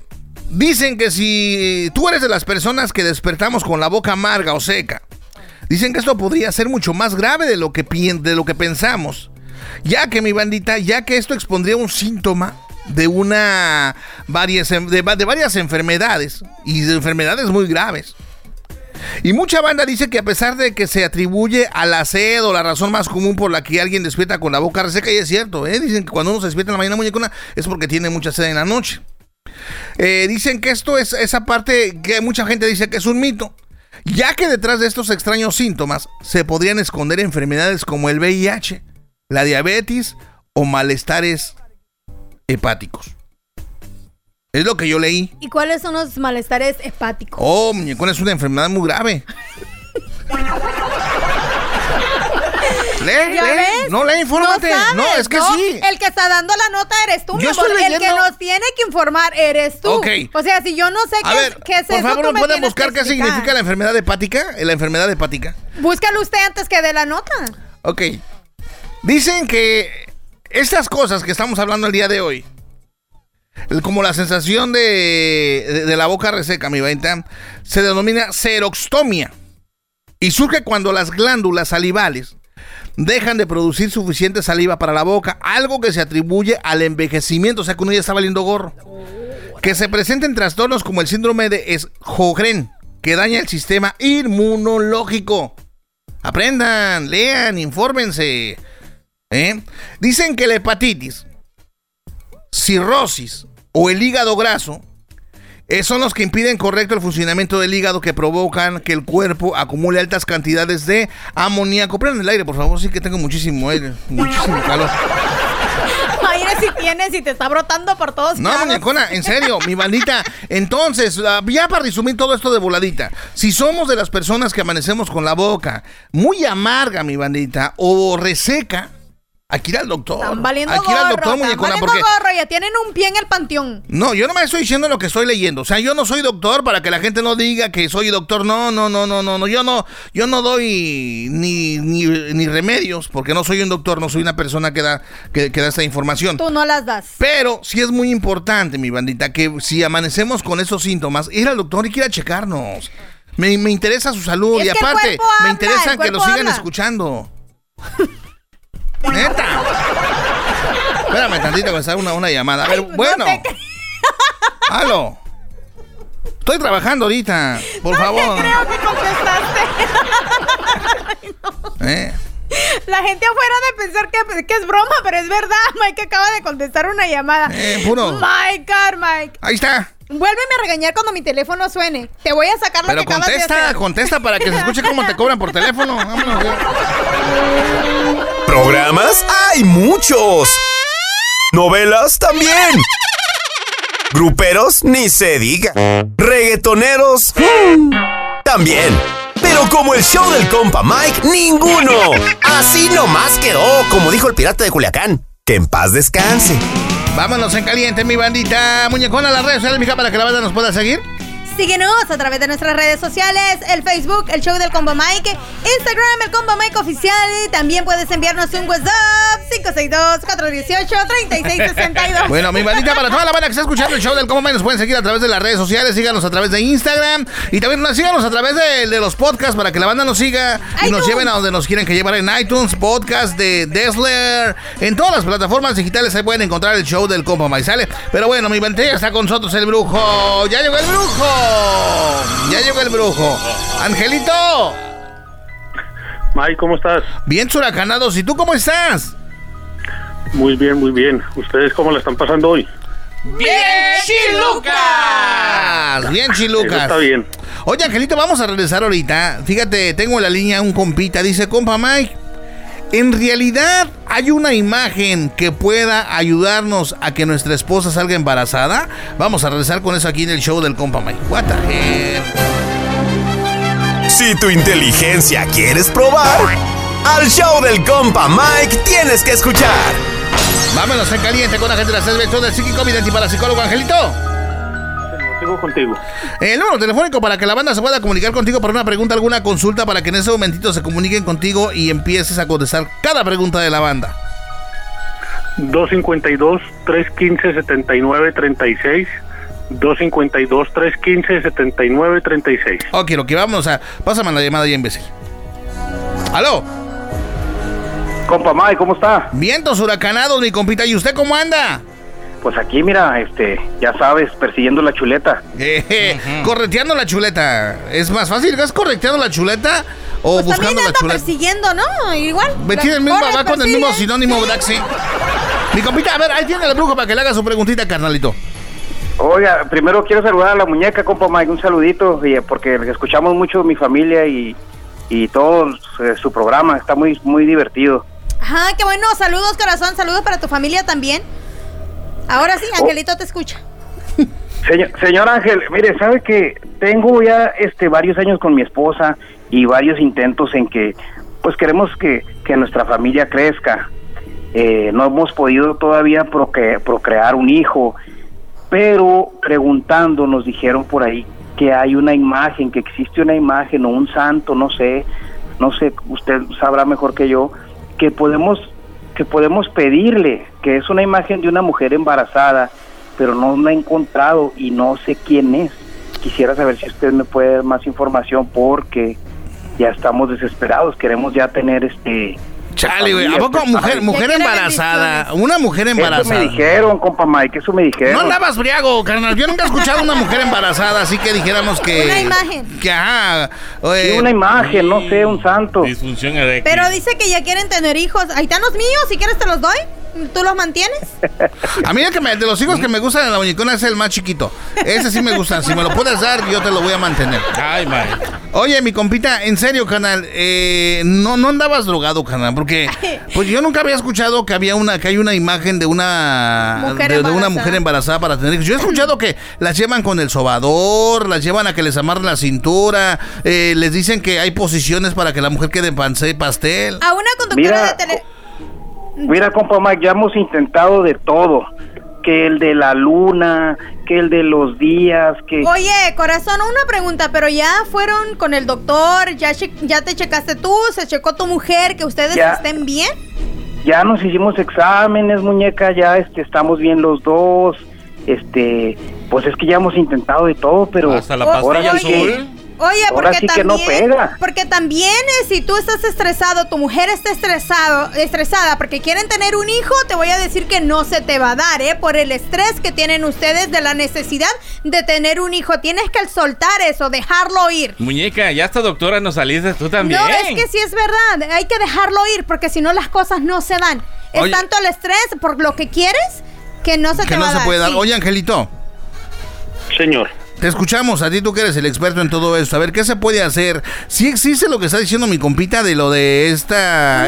dicen que si tú eres de las personas que despertamos con la boca amarga o seca, dicen que esto podría ser mucho más grave de lo que, de lo que pensamos. Ya que mi bandita, ya que esto expondría un síntoma de una varias, de, va- de varias enfermedades y de enfermedades muy graves. Y mucha banda dice que a pesar de que se atribuye a la sed o la razón más común por la que alguien despierta con la boca reseca, y es cierto, ¿eh? dicen que cuando uno se despierta en la mañana muñecona es porque tiene mucha sed en la noche. Eh, dicen que esto es esa parte que mucha gente dice que es un mito, ya que detrás de estos extraños síntomas se podrían esconder enfermedades como el VIH, la diabetes o malestares hepáticos. Es lo que yo leí. ¿Y cuáles son los malestares hepáticos? Oh, muñecona es una enfermedad muy grave. lee, ¿Ya lee. ves? No, lee, infórmate. sabes, No, es que sí. El que está dando la nota eres tú, mi Yo amor. estoy El que nos tiene que informar eres tú. Ok. O sea, si yo no sé A qué, ver, es, qué es por eso, favor, tú ¿me me puede tienes buscar qué explicar. significa la enfermedad hepática? La enfermedad hepática. Búscalo usted antes que de la nota. Ok. Dicen que estas cosas que estamos hablando el día de hoy, como la sensación de, de- de la boca reseca, mi vaina, se denomina seroxtomia. Y surge cuando las glándulas salivales dejan de producir suficiente saliva para la boca, algo que se atribuye al envejecimiento, o sea que uno ya está valiendo gorro. Que se presenten trastornos como el síndrome de Sjögren, que daña el sistema inmunológico. Aprendan, lean, infórmense. ¿Eh? Dicen que la hepatitis, cirrosis o el hígado graso eh, son los que impiden correcto el funcionamiento del hígado que provocan que el cuerpo acumule altas cantidades de amoníaco. Prendan el aire, por favor, sí que tengo muchísimo aire, muchísimo calor. Aire si tienes y te está brotando por todos No, lados. muñecona, en serio, mi bandita. Entonces, ya para resumir todo esto de voladita, si somos de las personas que amanecemos con la boca muy amarga, mi bandita, o reseca, aquí ir al doctor. Están valiendo Aquí al gorro, doctor, muñecona, porque gorro, ya tienen un pie en el panteón. no, yo no me estoy diciendo lo que estoy leyendo. O sea, yo no soy doctor para que la gente no diga que soy doctor. No, no, no, no, no, no. Yo no, yo no doy ni, ni, ni remedios porque no soy un doctor, no soy una persona que da, que, que da esta información. Tú no las das. Pero sí es muy importante, mi bandita, que si amanecemos con esos síntomas, ir al doctor y que ir a checarnos. Me, me interesa su salud Es y el aparte, me habla, interesa el que lo sigan habla. escuchando. Neta. Espérame tantito que sale una, una llamada. A ver, Ay, no bueno. te cre- Aló. Estoy trabajando ahorita. Por no favor. te creo que contestaste. ¿Eh? La gente afuera de pensar que, que es broma, pero es verdad. Mike acaba de contestar una llamada. Eh, puro. Mike, car, Mike. Ahí está. Vuélveme a regañar cuando mi teléfono suene. Te voy a sacar lo Pero que acabas de contesta, hacer. contesta para que se escuche cómo te cobran por teléfono. Vámonos. ¿Programas? ¡Hay muchos! ¿Novelas? También. ¿Gruperos? Ni se diga. ¿Reggaetoneros? También. Pero como el show del compa Mike, ninguno. Así nomás quedó, como dijo el pirata de Culiacán. Que en paz descanse. Vámonos en caliente, mi bandita. Muñecona a las redes sociales, mija, para que la banda nos pueda seguir. Síguenos a través de nuestras redes sociales, el Facebook, el show del Combo Mike, Instagram, el Combo Mike oficial. y También puedes enviarnos un WhatsApp 562-418-3662. Bueno, mi bandita, para toda la banda que está escuchando el show del Cómo Me, nos pueden seguir a través de las redes sociales, síganos a través de Instagram y también nos- síganos a través de, de los podcasts para que la banda nos siga y nos lleven a donde nos quieren que llevar en iTunes, podcast de Dessler, en todas las plataformas digitales se pueden encontrar el show del Compa Mike, ¿sale? Pero bueno, mi bandita, está con nosotros el brujo. ¡Ya llegó el brujo! ¡Ya llegó el brujo! ¡Angelito! Mike, ¿cómo estás? Bien suracanados, ¿y tú cómo estás? Muy bien, muy bien. ¿Ustedes cómo la están pasando hoy? ¡Bien, Chilucas! Bien, Chilucas. Eso está bien. Oye, Angelito, vamos a regresar ahorita. Fíjate, tengo en la línea un compita. Dice, compa Mike, ¿En realidad hay una imagen que pueda ayudarnos a que nuestra esposa salga embarazada? Vamos a regresar con eso aquí en el show del compa Mike. What the hell? Si tu inteligencia quieres probar, al show del compa Mike tienes que escuchar. Vámonos en caliente con la gente de las 6 del psíquico vidente para psicólogo Angelito. Sigo contigo. El número telefónico para que la banda se pueda comunicar contigo para una pregunta, alguna consulta, para que en ese momentito se comuniquen contigo y empieces a contestar cada pregunta de la banda. 252-315-7936. 252-315-7936. Ok, lo que vamos a. Pásame la llamada ya, imbécil. ¿Aló? Compa May, ¿cómo está? Vientos huracanados, mi compita. ¿Y usted cómo anda? Pues aquí, mira, este, ya sabes, persiguiendo la chuleta. Eh, Correteando la chuleta. ¿Es más fácil? ¿Es correteando la chuleta o Pues buscando también la anda chuleta? persiguiendo, ¿no? Igual. Metí el mismo, va con el mismo sinónimo, ¿verdad sí? Mi compita, a ver, ahí tiene el brujo para que le haga su preguntita, carnalito. Oiga, primero quiero saludar a la muñeca, compa Mike, un saludito, y, eh, porque escuchamos mucho mi familia y, y todo eh, su programa, está muy, muy divertido. Ajá, qué bueno. Saludos, corazón. Saludos para tu familia también. Ahora sí, Oh. Angelito te escucha. Señor, señor Ángel, mire, sabe que tengo ya este varios años con mi esposa y varios intentos en que pues queremos que, que nuestra familia crezca. Eh, no hemos podido todavía procre- procrear un hijo, pero preguntando nos dijeron por ahí que hay una imagen, que existe una imagen o un santo, no sé, no sé, usted sabrá mejor que yo, que podemos que podemos pedirle, que es una imagen de una mujer embarazada, pero no la he encontrado y no sé quién es. Quisiera saber si usted me puede dar más información porque ya estamos desesperados, queremos ya tener este Chale, güey. ¿A poco mujer, mujer embarazada? Una mujer Eso me embarazada. dijeron, compa Mike, eso me dijeron. No andabas briago, carnal. Yo nunca he escuchado a una mujer embarazada, así que dijéramos que. Una imagen. Que ajá. Sí, una imagen, no sé, un santo. Disfunción eréctil. Pero dice que ya quieren tener hijos. Ahí están los míos, si quieres te los doy. ¿Tú los mantienes? A mí el que me- de los hijos que me gustan en la muñecona es el más chiquito. Ese sí me gusta. Si me lo puedes dar, yo te lo voy a mantener. Ay, man. Oye, mi compita, en serio, canal, eh, no, no andabas drogado, canal, porque pues yo nunca había escuchado que había una, que hay una imagen de una Mujer de, de una embarazada. mujer embarazada para tener hijos. Yo he escuchado que las llevan con el sobador, las llevan a que les amarren la cintura, eh, les dicen que hay posiciones para que la mujer quede en pastel. A una conductora Mira, de tele... Mira, compa Mike, ya hemos intentado de todo. Que el de la luna, que el de los días, que... Oye, corazón, una pregunta, pero ya fueron con el doctor, ya, che- ya te checaste tú, se checó tu mujer, que ustedes Ya. estén bien. Ya nos hicimos exámenes, muñeca, ya este, estamos bien los dos. Este, pues es que ya hemos intentado de todo, pero... Hasta la ahora pastilla azul. Oye, Ahora porque sí que no también, pega. porque también eh, si tú estás estresado, tu mujer está estresado, estresada porque quieren tener un hijo, te voy a decir que no se te va a dar, ¿eh? Por el estrés que tienen ustedes de la necesidad de tener un hijo. Tienes que soltar eso, dejarlo ir. Muñeca, ya esta doctora nos saliste tú también. No, es que sí es verdad, hay que dejarlo ir porque si no las cosas no se dan. Es Oye. tanto el estrés por lo que quieres que no se te Que va no a se dar. puede dar. sí. Oye, Angelito. Señor. Te escuchamos, a ti tú que eres el experto en todo esto. A ver, ¿qué se puede hacer? Si existe lo que está diciendo mi compita de lo de esta...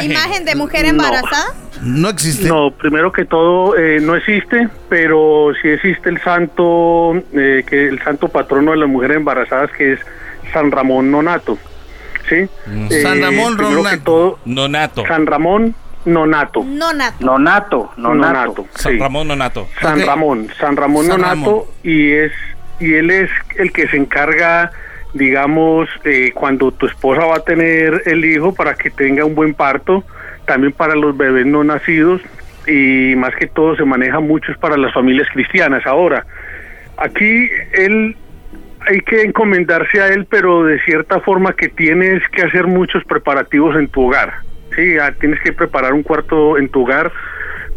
eh, imagen, de mujer embarazada. no existe. No, primero que todo, eh, no existe, pero sí existe el santo, eh, que el santo patrono de las mujeres embarazadas, que es San Ramón Nonato. ¿Sí? San Ramón primero que Nonato. todo, Nonato. San Ramón Nonato. No, Nato. Nonato, nonato. San sí. Ramón Nonato. San. Ramón, San Ramón San Nonato Ramón. y es y él es el que se encarga, digamos, eh, cuando tu esposa va a tener el hijo para que tenga un buen parto, también para los bebés no nacidos y más que todo se maneja mucho para las familias cristianas. Ahora, aquí él hay que encomendarse a él, pero de cierta forma que tienes que hacer muchos preparativos en tu hogar. Sí, ah, tienes que preparar un cuarto en tu hogar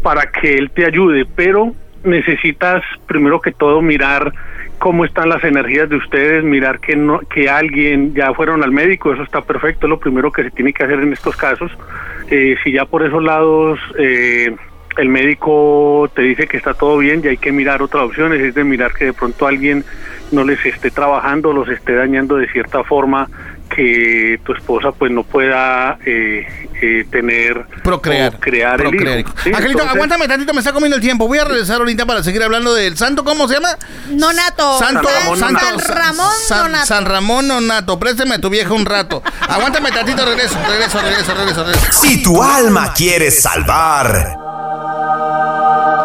para que él te ayude, pero necesitas primero que todo mirar cómo están las energías de ustedes, mirar que no que alguien ya fueron al médico, eso está perfecto, es lo primero que se tiene que hacer en estos casos. Eh, si ya por esos lados eh, el médico te dice que está todo bien y hay que mirar otras opciones, es de mirar que de pronto alguien no les esté trabajando, los esté dañando de cierta forma que tu esposa pues no pueda eh, eh, tener Procrear. crear el Procrear. hijo. ¿sí? Angelito, Entonces, aguántame tantito, me está comiendo el tiempo. Voy a regresar ahorita para seguir hablando del santo, ¿cómo se llama? Nonato. Santo, San, Ramón Nonato. San Ramón Nonato, préstame a tu vieja un rato. Aguántame tantito, regreso, regreso, regreso, regreso, regreso. Si tu alma quieres salvar,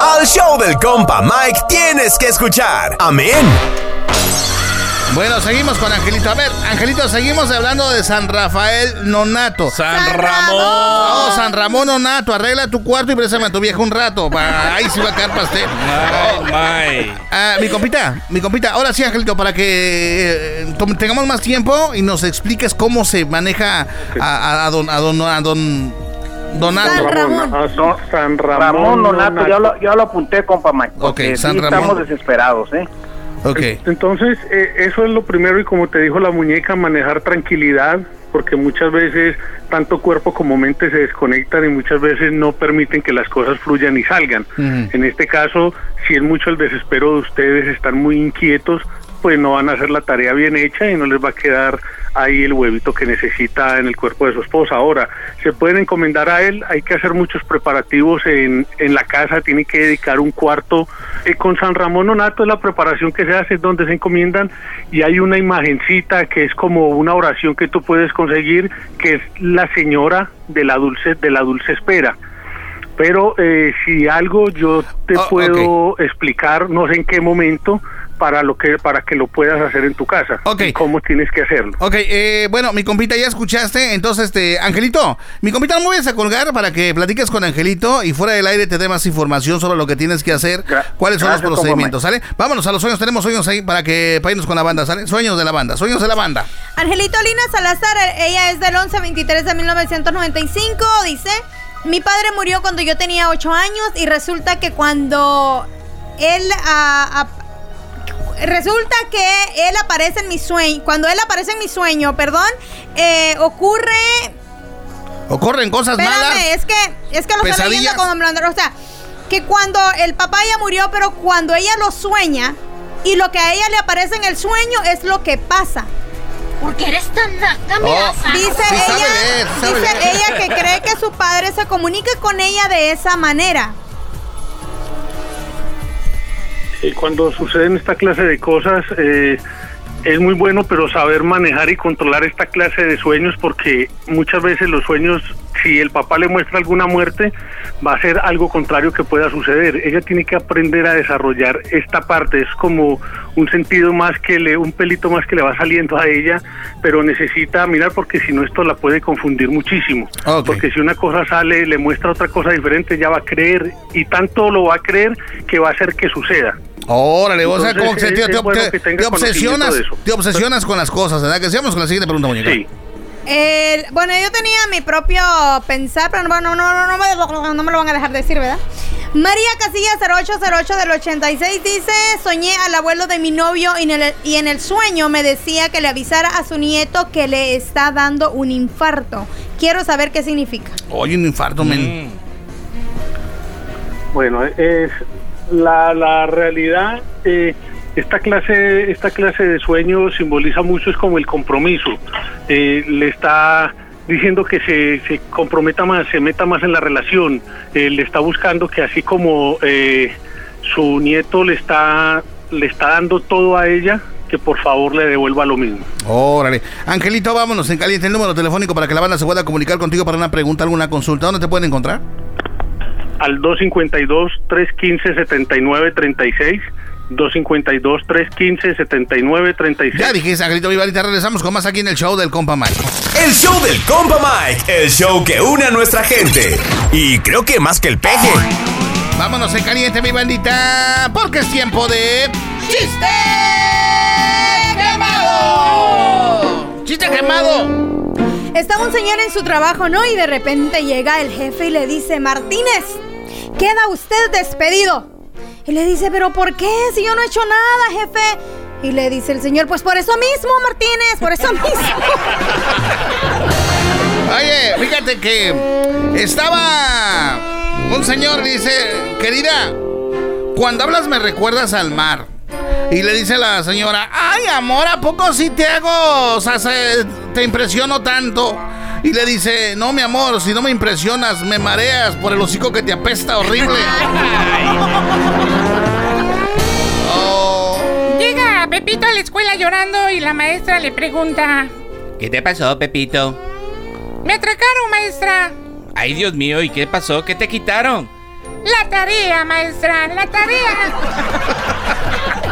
al show del compa Mike tienes que escuchar. Amén. Bueno, seguimos con Angelito. A ver, Angelito, seguimos hablando de San Rafael Nonato. San Ramón. Oh, San Ramón Nonato, arregla tu cuarto y préstame a tu vieja un rato. Ahí sí va a quedar pastel. Ay, Mike. Ah, mi compita, mi compita, ahora sí, Angelito, para que eh, tengamos más tiempo y nos expliques cómo se maneja a, a- a don, a don, a don Donato. San Ramón. ah, no, San Ramón, Ramón ya lo, ya lo apunté, compa Mike. Ok, San sí Ramón. estamos desesperados, ¿eh? Ok. Entonces, eh, eso es lo primero y como te dijo la muñeca, manejar tranquilidad, porque muchas veces tanto cuerpo como mente se desconectan y muchas veces no permiten que las cosas fluyan y salgan. En este caso, si es mucho el desespero de ustedes, están muy inquietos, pues no van a hacer la tarea bien hecha y no les va a quedar ahí el huevito que necesita en el cuerpo de su esposa. Ahora, se pueden encomendar a él, hay que hacer muchos preparativos en, en la casa, tiene que dedicar un cuarto. Eh, con San Ramón Onato es la preparación que se hace, es donde se encomiendan y hay una imagencita que es como una oración que tú puedes conseguir, que es la señora de la dulce, de la dulce espera. Pero eh, si algo yo te Oh, puedo explicar, no sé en qué momento, para lo que para que lo puedas hacer en tu casa. Ok. Y cómo tienes que hacerlo. Ok, eh, bueno, mi compita ya escuchaste, entonces, este, Angelito, mi compita no me vayas a colgar para que platiques con Angelito y fuera del aire te dé más información sobre lo que tienes que hacer, Gra- cuáles son los procedimientos, ¿sale? Vámonos a los sueños, tenemos sueños ahí para que para irnos con la banda, ¿sale? Sueños de la banda, sueños de la banda. Angelito Lina Salazar, ella es del 11-23 de 1995, dice, mi padre murió cuando yo tenía 8 años y resulta que cuando él... ah, resulta que él aparece en mi sueño, cuando él aparece en mi sueño, perdón, eh, ocurre... Ocurren cosas Espérame, malas. es que, es que lo estoy leyendo como en blanco, O sea, que cuando el papá ya murió, pero cuando ella lo sueña y lo que a ella le aparece en el sueño es lo que pasa. Porque eres tan Oh, Dice Sí sabe ella, leer, sí sabe dice leer. ella que cree que su padre se comunica con ella de esa manera. Eh, cuando suceden esta clase de cosas eh, es muy bueno, pero saber manejar y controlar esta clase de sueños porque muchas veces los sueños, si el papá le muestra alguna muerte, va a ser algo contrario que pueda suceder. Ella tiene que aprender a desarrollar esta parte, es como un sentido más que le, un pelito más que le va saliendo a ella, pero necesita mirar porque si no esto la puede confundir muchísimo. Ok. Porque si una cosa sale, le muestra otra cosa diferente, ya va a creer y tanto lo va a creer que va a hacer que suceda. Órale, o sea, como que te, obsesionas, te obsesionas con las cosas, ¿verdad? Que sigamos con la siguiente pregunta, muñeca. Sí. El- bueno, yo tenía mi propio pensar, pero no, no, no, no, no me, no me lo van a dejar decir, ¿verdad? María Casilla 0808 del 86 dice, soñé al abuelo de mi novio y en, el, y en el sueño me decía que le avisara a su nieto que le está dando un infarto. Quiero saber qué significa. Oye, un infarto, men. Mm. Bueno, es la, la realidad. eh, esta clase, esta clase de sueño simboliza mucho es como el compromiso. Eh, le está diciendo que se, se comprometa más, se meta más en la relación. Eh, le está buscando que así como eh, su nieto le está le está dando todo a ella, que por favor le devuelva lo mismo. Órale. Angelito, vámonos en caliente el número telefónico para que la banda se pueda comunicar contigo para una pregunta, alguna consulta. ¿Dónde te pueden encontrar? al 252-315-7936. 252-315-7936. Ya dijiste, Angelito Viva, ahorita regresamos con más aquí en el show del compa Mike. El show del compa Mike, el show que une a nuestra gente. Y creo que más que el peje. Vámonos en caliente, mi bandita, porque es tiempo de... ¡Chiste quemado! ¡Chiste quemado! Estaba un señor en su trabajo, ¿no? Y de repente llega el jefe y le dice, Martínez, queda usted despedido. Y le dice, pero ¿por qué? Si yo no he hecho nada, jefe. Y le dice el señor, pues por eso mismo, Martínez, por eso mismo. Oye, fíjate que estaba un señor, dice, querida, cuando hablas me recuerdas al mar. Y le dice la señora, ay amor, ¿a poco sí te hago, o sea, se- te impresiono tanto. Y le dice, no, mi amor, si no me impresionas, me mareas por el hocico que te apesta horrible. Llega Pepito a la escuela llorando y la maestra le pregunta: ¿Qué te pasó, Pepito? Me atracaron, maestra. Ay, Dios mío, ¿y qué pasó? ¿Qué te quitaron? La tarea, maestra, la tarea.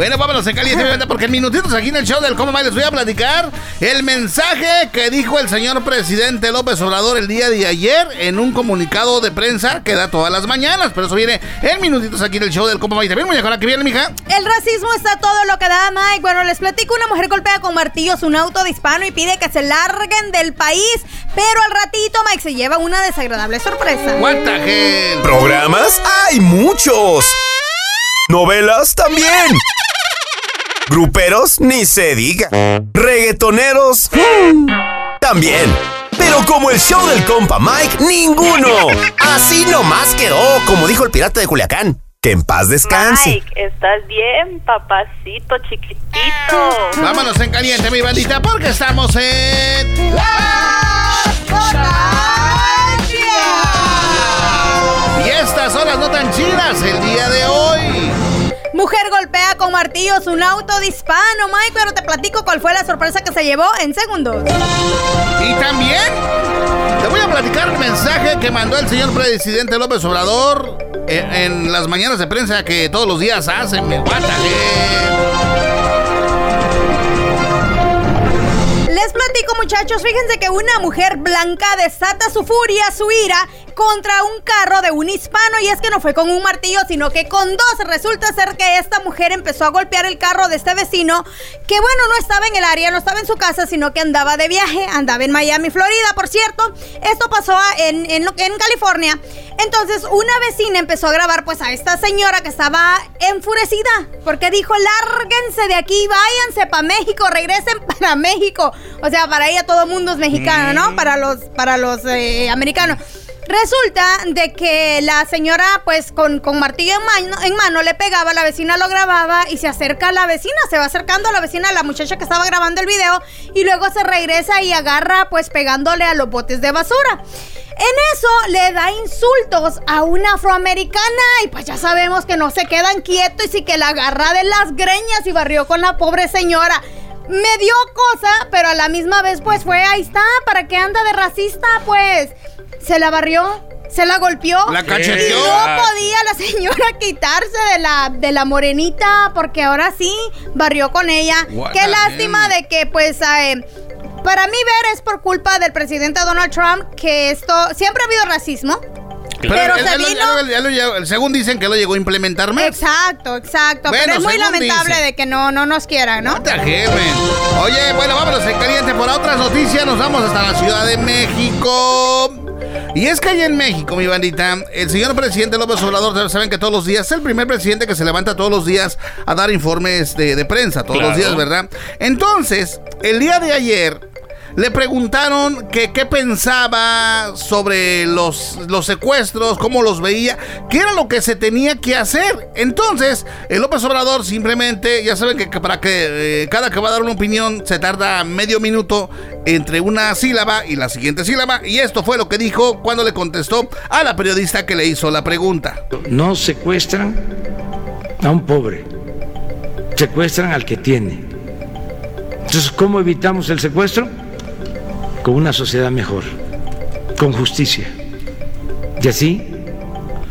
Bueno, vámonos en caliente, porque en minutitos aquí en el show del Cómo Más les voy a platicar el mensaje que dijo el señor presidente López Obrador el día de ayer en un comunicado de prensa que da todas las mañanas. Pero eso viene en minutitos aquí en el show del Cómo Más. También, muñeca, que viene, mija. El racismo está todo lo que da, Mike. Bueno, les platico, una mujer golpea con martillos un auto de hispano y pide que se larguen del país. Pero al ratito, Mike se lleva una desagradable sorpresa. The hell? ¿Programas? ¡Hay muchos! ¿Novelas? También. ¿Gruperos? Ni se diga. ¿Reggaetoneros? Hmm, También. Pero como el show del compa Mike, ninguno. Así nomás quedó, como dijo el pirata de Culiacán. Que en paz descanse. Mike, ¿estás bien, papacito chiquitito? Vámonos en caliente, mi bandita, porque estamos en. Y estas son las no tan chidas el día de hoy. Mujer golpea con martillos un auto de hispano, Mike, pero te platico cuál fue la sorpresa que se llevó en segundos. Y también te voy a platicar el mensaje que mandó el señor presidente López Obrador en, en las mañanas de prensa que todos los días hacen. Me Les platico, muchachos. Fíjense que una mujer blanca desata su furia, su ira contra un carro de un hispano. Y es que no fue con un martillo, sino que con dos. Resulta ser que esta mujer empezó a golpear el carro de este vecino, que bueno, no estaba en el área, no estaba en su casa, sino que andaba de viaje, andaba en Miami, Florida, por cierto. Esto pasó en, en, en California. Entonces, una vecina empezó a grabar pues a esta señora que estaba enfurecida, porque dijo, lárguense de aquí, váyanse para México, regresen para México. O sea, para ella todo el mundo es mexicano, ¿no? Para los, para los eh, americanos. Resulta de que la señora, pues con, con martillo en mano, en mano, le pegaba, la vecina lo grababa y se acerca a la vecina, se va acercando a la vecina, a la muchacha que estaba grabando el video, y luego se regresa y agarra, pues pegándole a los botes de basura. En eso le da insultos a una afroamericana y pues ya sabemos que no se quedan quietos y que la agarra de las greñas y barrió con la pobre señora. Me dio cosa, pero a la misma vez pues fue, ahí está, ¿para qué anda de racista? Pues se la barrió, se la golpeó. La Y cacheteó. no podía la señora quitarse de la, de la morenita porque ahora sí barrió con ella. What Qué lástima de que pues... eh, para mí ver es por culpa del presidente Donald Trump que esto siempre ha habido racismo. Pero, él- se él vino... según dicen que lo llegó a implementar más. Exacto, exacto. Bueno, pero es muy lamentable dicen. de que no, no nos quieran, ¿no? Hell, man? Oye, bueno, vámonos en caliente por otras noticias. Nos vamos hasta la Ciudad de México. Y es que ahí en México, mi bandita, el señor presidente López Obrador, saben que todos los días es el primer presidente que se levanta todos los días a dar informes de, de prensa, todos los días, ¿verdad? Entonces, el día de ayer le preguntaron qué pensaba sobre los, secuestros, cómo los veía, qué era lo que se tenía que hacer. Entonces, el López Obrador simplemente, ya saben que, que para que eh, cada que va a dar una opinión se tarda medio minuto entre una sílaba y la siguiente sílaba. Y esto fue lo que dijo cuando le contestó a la periodista que le hizo la pregunta. No secuestran a un pobre, secuestran al que tiene. Entonces, ¿cómo evitamos el secuestro? Con una sociedad mejor, con justicia. Y así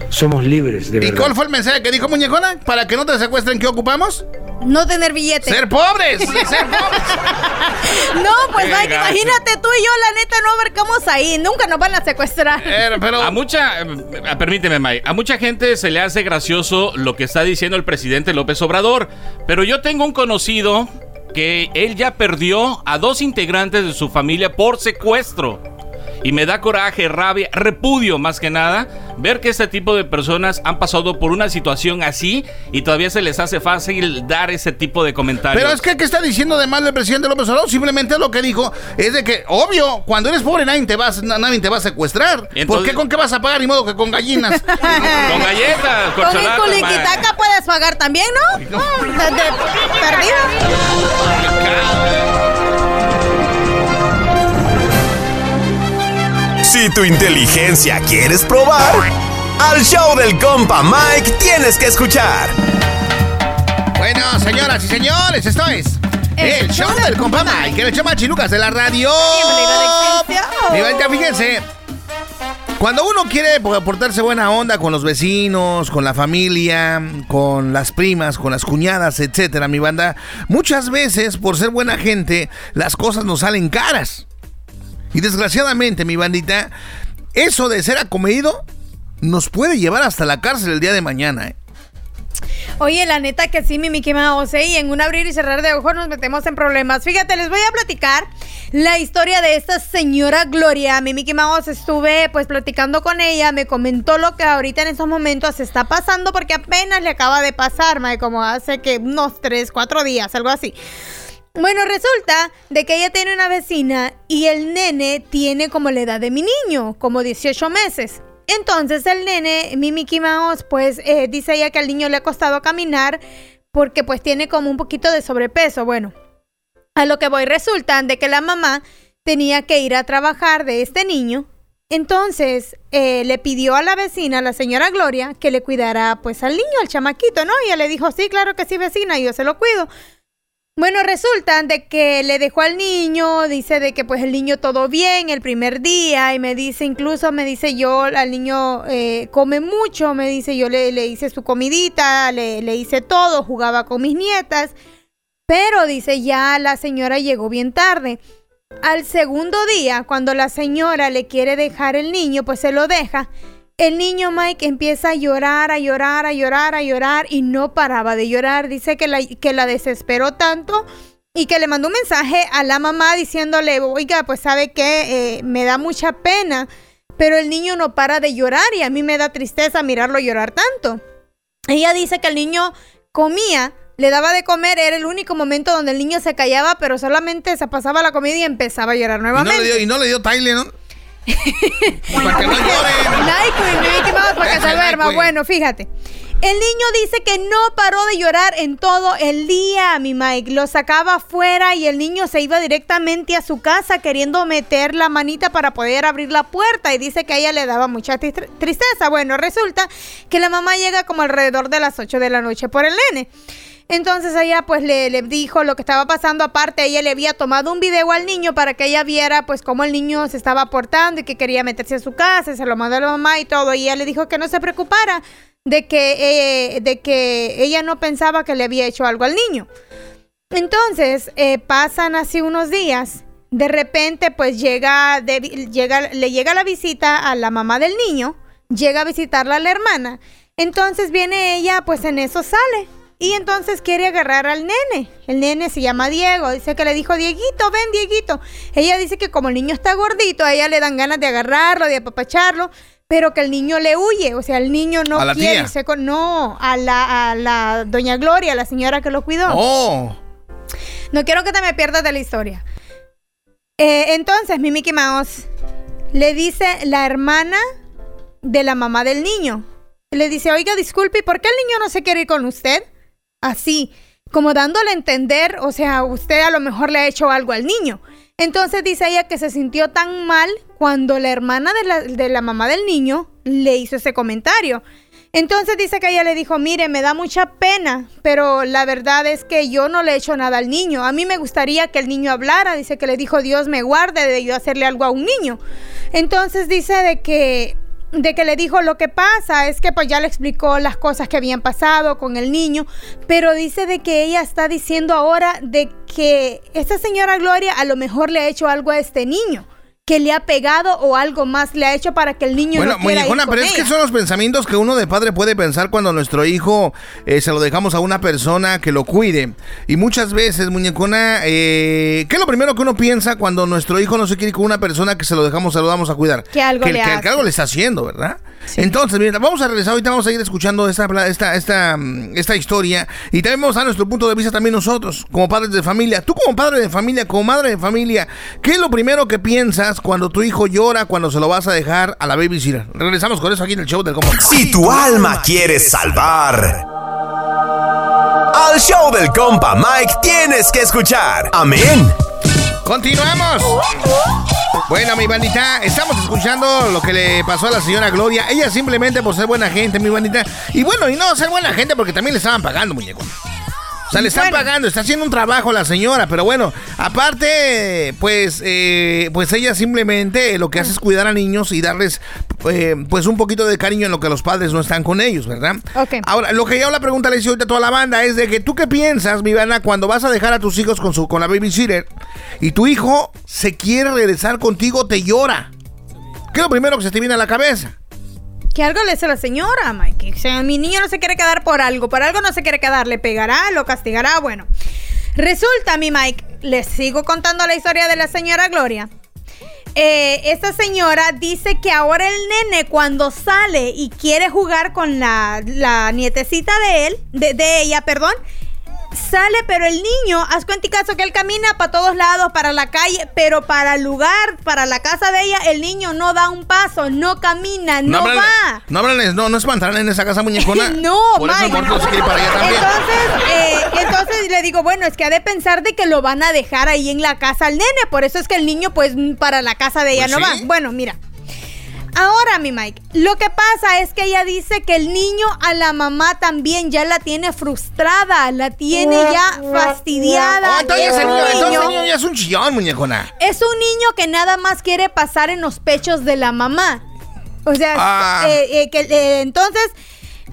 somos libres de ¿Y verdad. cuál fue el mensaje que dijo Muñecona? Para que no te secuestren, ¿qué ocupamos? No tener billete. Ser pobres, ser pobres. No, pues Qué Mike, gacho. imagínate tú y yo, la neta, no abarcamos ahí. Nunca nos van a secuestrar. A mucha, eh, permíteme, May, a mucha gente se le hace gracioso lo que está diciendo el presidente López Obrador, pero yo tengo un conocido que él ya perdió a dos integrantes de su familia por secuestro. Y me da coraje, rabia, repudio más que nada ver que este tipo de personas han pasado por una situación así y todavía se les hace fácil dar ese tipo de comentarios. Pero es que, ¿qué está diciendo de mal el presidente López Obrador? Simplemente lo que dijo es de que, obvio, cuando eres pobre nadie te va, a- nadie te va a secuestrar. ¿Por entonces- qué con qué vas a pagar? Ni modo que con gallinas. Con galletas, Con con ma. liquitaca puedes pagar también, ¿no? De- de- perdido. Si tu inteligencia quieres probar, al show del compa Mike tienes que escuchar. Bueno, señoras y señores, esto es el, show del compa Mike, el show Lucas de la radio. Mi vuelta, fíjense. Cuando uno quiere portarse buena onda con los vecinos, con la familia, con las primas, con las cuñadas, etcétera, mi banda, muchas veces por ser buena gente, las cosas nos salen caras. Y desgraciadamente, mi bandita, eso de ser acomedido nos puede llevar hasta la cárcel el día de mañana, ¿eh? Oye, la neta que sí, mi Mickey Mouse, ¿eh? y en un abrir y cerrar de ojos nos metemos en problemas. Fíjate, les voy a platicar la historia de esta señora Gloria. Mi Mickey Mouse estuve pues platicando con ella, me comentó lo que ahorita en estos momentos está pasando porque apenas le acaba de pasar, como hace que unos 3, 4 días, algo así. Bueno, resulta de que ella tiene una vecina y el nene tiene como la edad de mi niño, como 18 meses. Entonces el nene, mi Mickey Mouse, pues eh, dice ella que al niño le ha costado caminar porque pues tiene como un poquito de sobrepeso. Bueno, a lo que voy resulta de que la mamá tenía que ir a trabajar de este niño. Entonces eh, le pidió a la vecina, la señora Gloria, que le cuidara pues al niño, al chamaquito, ¿no? Y ella le dijo, sí, claro que sí, vecina, yo se lo cuido. Bueno, resulta de que le dejó al niño, dice de que pues el niño todo bien el primer día y me dice, incluso me dice yo, al niño eh, come mucho, me dice yo le, le hice su comidita, le, le hice todo, jugaba con mis nietas, pero dice ya la señora llegó bien tarde. Al segundo día, cuando la señora le quiere dejar el niño, pues se lo deja. El niño Mike empieza a llorar, a llorar, a llorar, a llorar y no paraba de llorar. Dice que la, que la desesperó tanto y que le mandó un mensaje a la mamá diciéndole, oiga, pues sabe que eh, me da mucha pena, pero el niño no para de llorar y a mí me da tristeza mirarlo llorar tanto. Ella dice que el niño comía, le daba de comer, era el único momento donde el niño se callaba, pero solamente se pasaba la comida y empezaba a llorar nuevamente. Y no le dio, y no le dio ¿no? Duerma. Bueno, fíjate. El niño dice que no paró de llorar en todo el día, mi Mike. Lo sacaba afuera y el niño se iba directamente a su casa queriendo meter la manita para poder abrir la puerta y dice que a ella le daba mucha tristeza. Bueno, resulta que la mamá llega como alrededor de las 8 de la noche por el nene. Entonces ella pues le, dijo lo que estaba pasando. Aparte, ella le había tomado un video al niño para que ella viera pues cómo el niño se estaba portando y que quería meterse a su casa. Se lo mandó a la mamá y todo. Y ella le dijo que no se preocupara de que, eh, de que ella no pensaba que le había hecho algo al niño. Entonces eh, pasan así unos días. De repente pues llega, llega, le llega la visita a la mamá del niño. Llega a visitarla a la hermana. Entonces viene ella pues en eso sale y entonces quiere agarrar al nene. El nene se llama Diego. Dice que le dijo, Dieguito, ven, Dieguito. Ella dice que como el niño está gordito, a ella le dan ganas de agarrarlo, de apapacharlo, pero que el niño le huye. O sea, el niño no quiere irse con... No, a la, a la doña Gloria, la señora que lo cuidó. Oh. No quiero que te me pierdas de la historia. Eh, entonces, mi Mickey Mouse le dice la hermana de la mamá del niño. Le dice, oiga, disculpe, ¿por qué el niño no se quiere ir con usted? Así, como dándole a entender, o sea, usted a lo mejor le ha hecho algo al niño. Entonces dice ella que se sintió tan mal cuando la hermana de la, de la mamá del niño le hizo ese comentario. Entonces dice que ella le dijo, mire, me da mucha pena, pero la verdad es que yo no le he hecho nada al niño. A mí me gustaría que el niño hablara. Dice que le dijo, Dios me guarde de yo hacerle algo a un niño. Entonces dice de que de que le dijo lo que pasa es que pues ya le explicó las cosas que habían pasado con el niño, pero dice de que ella está diciendo ahora de que esta señora Gloria a lo mejor le ha hecho algo a este niño que le ha pegado o algo más le ha hecho para que el niño bueno, no quiera ir pero es que son los pensamientos que uno de padre puede pensar cuando nuestro hijo eh, se lo dejamos a una persona que lo cuide. Y muchas veces, muñecona, eh, ¿qué es lo primero que uno piensa cuando nuestro hijo no se quiere ir con una persona que se lo dejamos, se lo damos a cuidar? Que algo le que, algo le está haciendo, ¿verdad? Entonces, mira, vamos a regresar, ahorita vamos a ir escuchando esta, esta, esta, esta historia y también vamos a dar nuestro punto de vista también nosotros, como padres de familia. Tú como padre de familia, como madre de familia, ¿qué es lo primero que piensas cuando tu hijo llora, cuando se lo vas a dejar a la babysitter? Regresamos con eso aquí en el show del compa. Si tu alma quieres salvar, al show del compa Mike tienes que escuchar. Amén. Continuamos. Bueno, mi bandita, estamos escuchando lo que le pasó a la señora Gloria. Ella simplemente por ser buena gente, mi bandita. Y bueno, y no ser buena gente porque también le estaban pagando, muñeco. O sea, le están pagando, está haciendo un trabajo la señora, pero bueno, aparte, pues, eh, pues ella simplemente lo que hace es cuidar a niños y darles, eh, pues, un poquito de cariño en lo que los padres no están con ellos, ¿verdad? Ok. Ahora, lo que yo la pregunta le hice ahorita a toda la banda es de que tú qué piensas, mi banda, cuando vas a dejar a tus hijos con su, con la babysitter y tu hijo se quiere regresar contigo, te llora. ¿Qué es lo primero que se te viene a la cabeza? Que algo le hace la señora, Mike. Mi niño no se quiere quedar por algo. Por algo no se quiere quedar. Le pegará, lo castigará. Bueno, resulta, mi Mike, les sigo contando la historia de la señora Gloria. Eh, esta señora dice que ahora el nene cuando sale y quiere jugar con la, la nietecita de él, de ella, perdón, sale, pero el niño, haz cuenta y caso que él camina para todos lados, para la calle, pero para el lugar, para la casa de ella, el niño no da un paso, no camina, no, va. No hablan, no, no espantarán en esa casa muñecona. No, Por eso ir para allá también. Entonces, eh, entonces le digo, bueno, es que ha de pensar de que lo van a dejar ahí en la casa al nene. Por eso es que el niño, pues, para la casa de ella Pues no sí. va. Bueno, mira. Ahora, mi Mike, lo que pasa es que ella dice que el niño a la mamá también ya la tiene frustrada, la tiene ya fastidiada. Oh, entonces, Es el un niño, entonces el niño- niño ya es un chillón, muñecona. es un niño que nada más quiere pasar en los pechos de la mamá. O sea, Ah. eh, eh, que, eh, entonces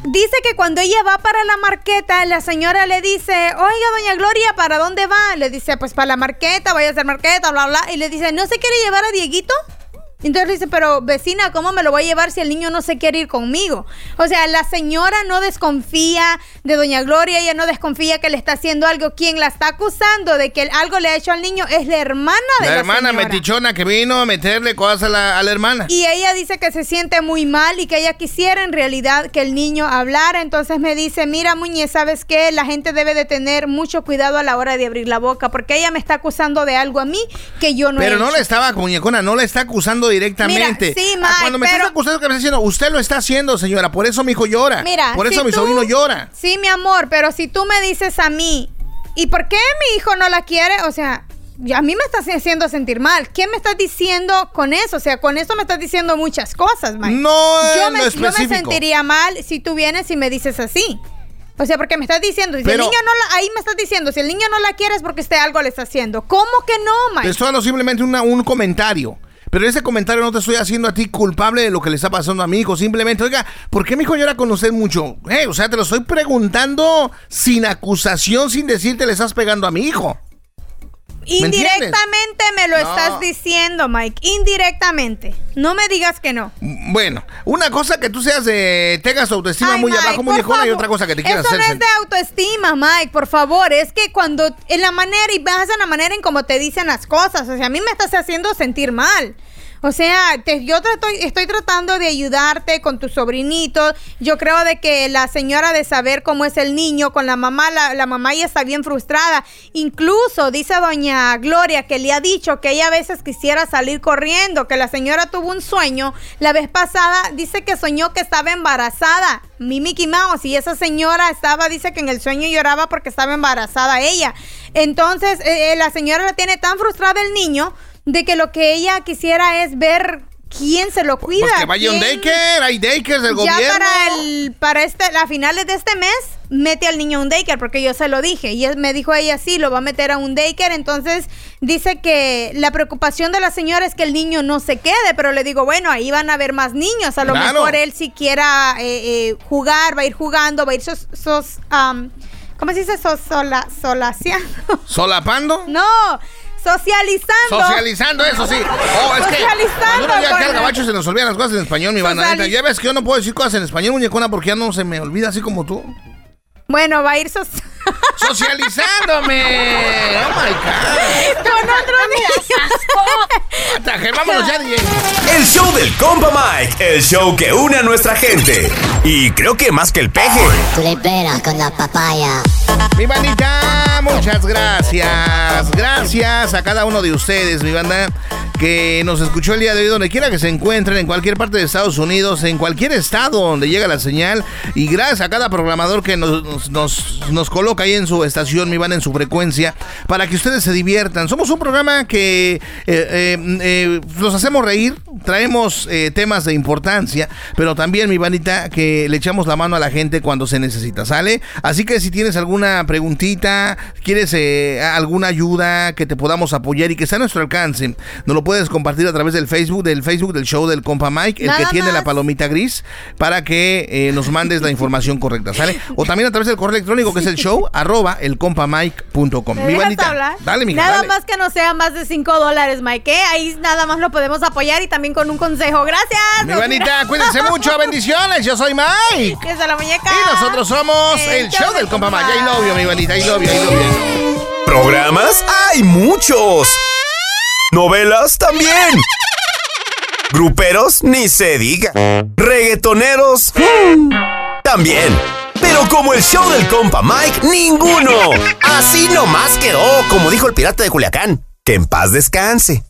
dice que cuando ella va para la marqueta, la señora le dice, oiga, doña Gloria, ¿para dónde va? Le dice, pues para la marqueta, vaya a hacer marqueta, bla, bla. Y le dice, ¿no se quiere llevar a Dieguito? Entonces dice, pero vecina, ¿cómo me lo voy a llevar si el niño no se quiere ir conmigo? O sea, la señora no desconfía de Doña Gloria, ella no desconfía que le está haciendo algo. Quien la está acusando de que algo le ha hecho al niño es la hermana de La la, hermana señora. metichona que vino a meterle cosas a la, a la hermana. Y ella dice que se siente muy mal y que ella quisiera en realidad que el niño hablara. Entonces me dice, mira Muñez, ¿sabes qué? La gente debe de tener mucho cuidado a la hora de abrir la boca porque ella me está acusando de algo a mí que yo no Pero he no hecho. le estaba, muñecona, no le está acusando directamente. Mira, sí, Ah, Mike, Cuando me pero- estás acusando, que me estás diciendo, usted lo está haciendo, señora, por eso mi hijo llora. Mira, por eso si mi tú- sobrino llora. Sí, mi amor, pero si tú me dices a mí, ¿y por qué mi hijo no la quiere? O sea, a mí me estás haciendo sentir mal. ¿Qué me estás diciendo con eso? O sea, con eso me estás diciendo muchas cosas, Mike. No yo me, yo me sentiría mal si tú vienes y me dices así. O sea, porque me estás diciendo, si Pero- el niño no la, ahí me estás diciendo, si el niño no la quiere es porque usted algo le está haciendo. ¿Cómo que no, Mike? estoy dando simplemente una- un comentario. Pero ese comentario no te estoy haciendo a ti culpable de lo que le está pasando a mi hijo. Simplemente, oiga, ¿por qué mi hijo llora con usted mucho? Eh, o sea, te lo estoy preguntando sin acusación, sin decirte le estás pegando a mi hijo. Indirectamente me lo No. estás diciendo, Mike. Indirectamente. No me digas que no. Bueno, una cosa que tú seas de. tengas autoestima Ay, muy Mike, abajo, por muñecona, y otra cosa que te quieras Eso hacer. no es de autoestima, Mike, por favor. Es que cuando en la manera y vas en la manera en cómo te dicen las cosas, o sea, a mí me estás haciendo sentir mal. O sea, te- yo estoy, tratando de ayudarte con tu sobrinito. Yo creo de que la señora de saber cómo es el niño con la mamá, la, la mamá ya está bien frustrada. Incluso dice doña Gloria que le ha dicho que ella a veces quisiera salir corriendo, que la señora tuvo un sueño la vez pasada, dice que soñó que estaba embarazada. Mi Mickey Mouse y esa señora estaba, dice que en el sueño lloraba porque estaba embarazada ella. Entonces, eh, eh, la señora la tiene tan frustrada el niño de que lo que ella quisiera es ver quién se lo cuida. Pues que vaya un daycare, hay daycares del ya gobierno. para el para este a finales de este mes mete al niño a un daycare porque yo se lo dije y me dijo ella sí lo va a meter a un daycare entonces dice que la preocupación de la señora es que el niño no se quede pero le digo bueno ahí van a haber más niños a lo Claro. mejor él si quiera eh, eh, jugar va a ir jugando va a ir sos, sos, am, ¿cómo se dice sos, sola, solaciando ¿Solapando? no socializando Socializando, eso sí. Oh, es que Socializando cuando con al el- gabacho se nos olvidan las cosas en español, mi banda. Ya ves que yo no puedo decir cosas en español, muñecona, porque ya no se me olvida así como tú. bueno va a ir sos Socializándome. Oh my God. con otro niño Ataje, vámonos ya, DJ. El show del compa Mike, el show que une a nuestra gente. Y creo que más que el peje. Con la papaya. Mi bandita, muchas gracias. Gracias a cada uno de ustedes, mi banda, que nos escuchó el día de hoy, donde quiera que se encuentren, en cualquier parte de Estados Unidos, en cualquier estado donde llega la señal. Y gracias a cada programador que nos, nos, nos coloca ahí en su estación, mi banda, en su frecuencia, para que ustedes se diviertan. Somos un programa que eh, eh, eh, nos hacemos reír, traemos eh, temas de importancia, pero también, mi bandita, que le echamos la mano a la gente cuando se necesita, ¿sale? Así que si tienes alguna preguntita, quieres eh, alguna ayuda que te podamos apoyar y que está a nuestro alcance, nos lo puedes compartir a través del Facebook, del Facebook del show del compa Mike, el Nada que tiene la palomita gris, para que eh, nos mandes la información correcta, ¿sale? O también a través del correo electrónico que es el show arroba elcompamike.com. ¿Me Mi bandita, hablar? dale, mi Nada dale. más que no sea más de 5 dólares, Mike. ¿eh? Ahí nada más lo podemos apoyar y también con un consejo. Gracias. Mi bandita, cuídense mucho, bendiciones. Yo soy Mike. Desde la muñeca. Y nosotros somos el, show del compa Mike. I love you, mi bandita. You, I love you. Programas hay muchos. Novelas también. Gruperos ni se diga. Reggaetoneros también. Pero como el show del compa Mike, ninguno. Así nomás quedó, como dijo el pirata de Culiacán. Que en paz descanse.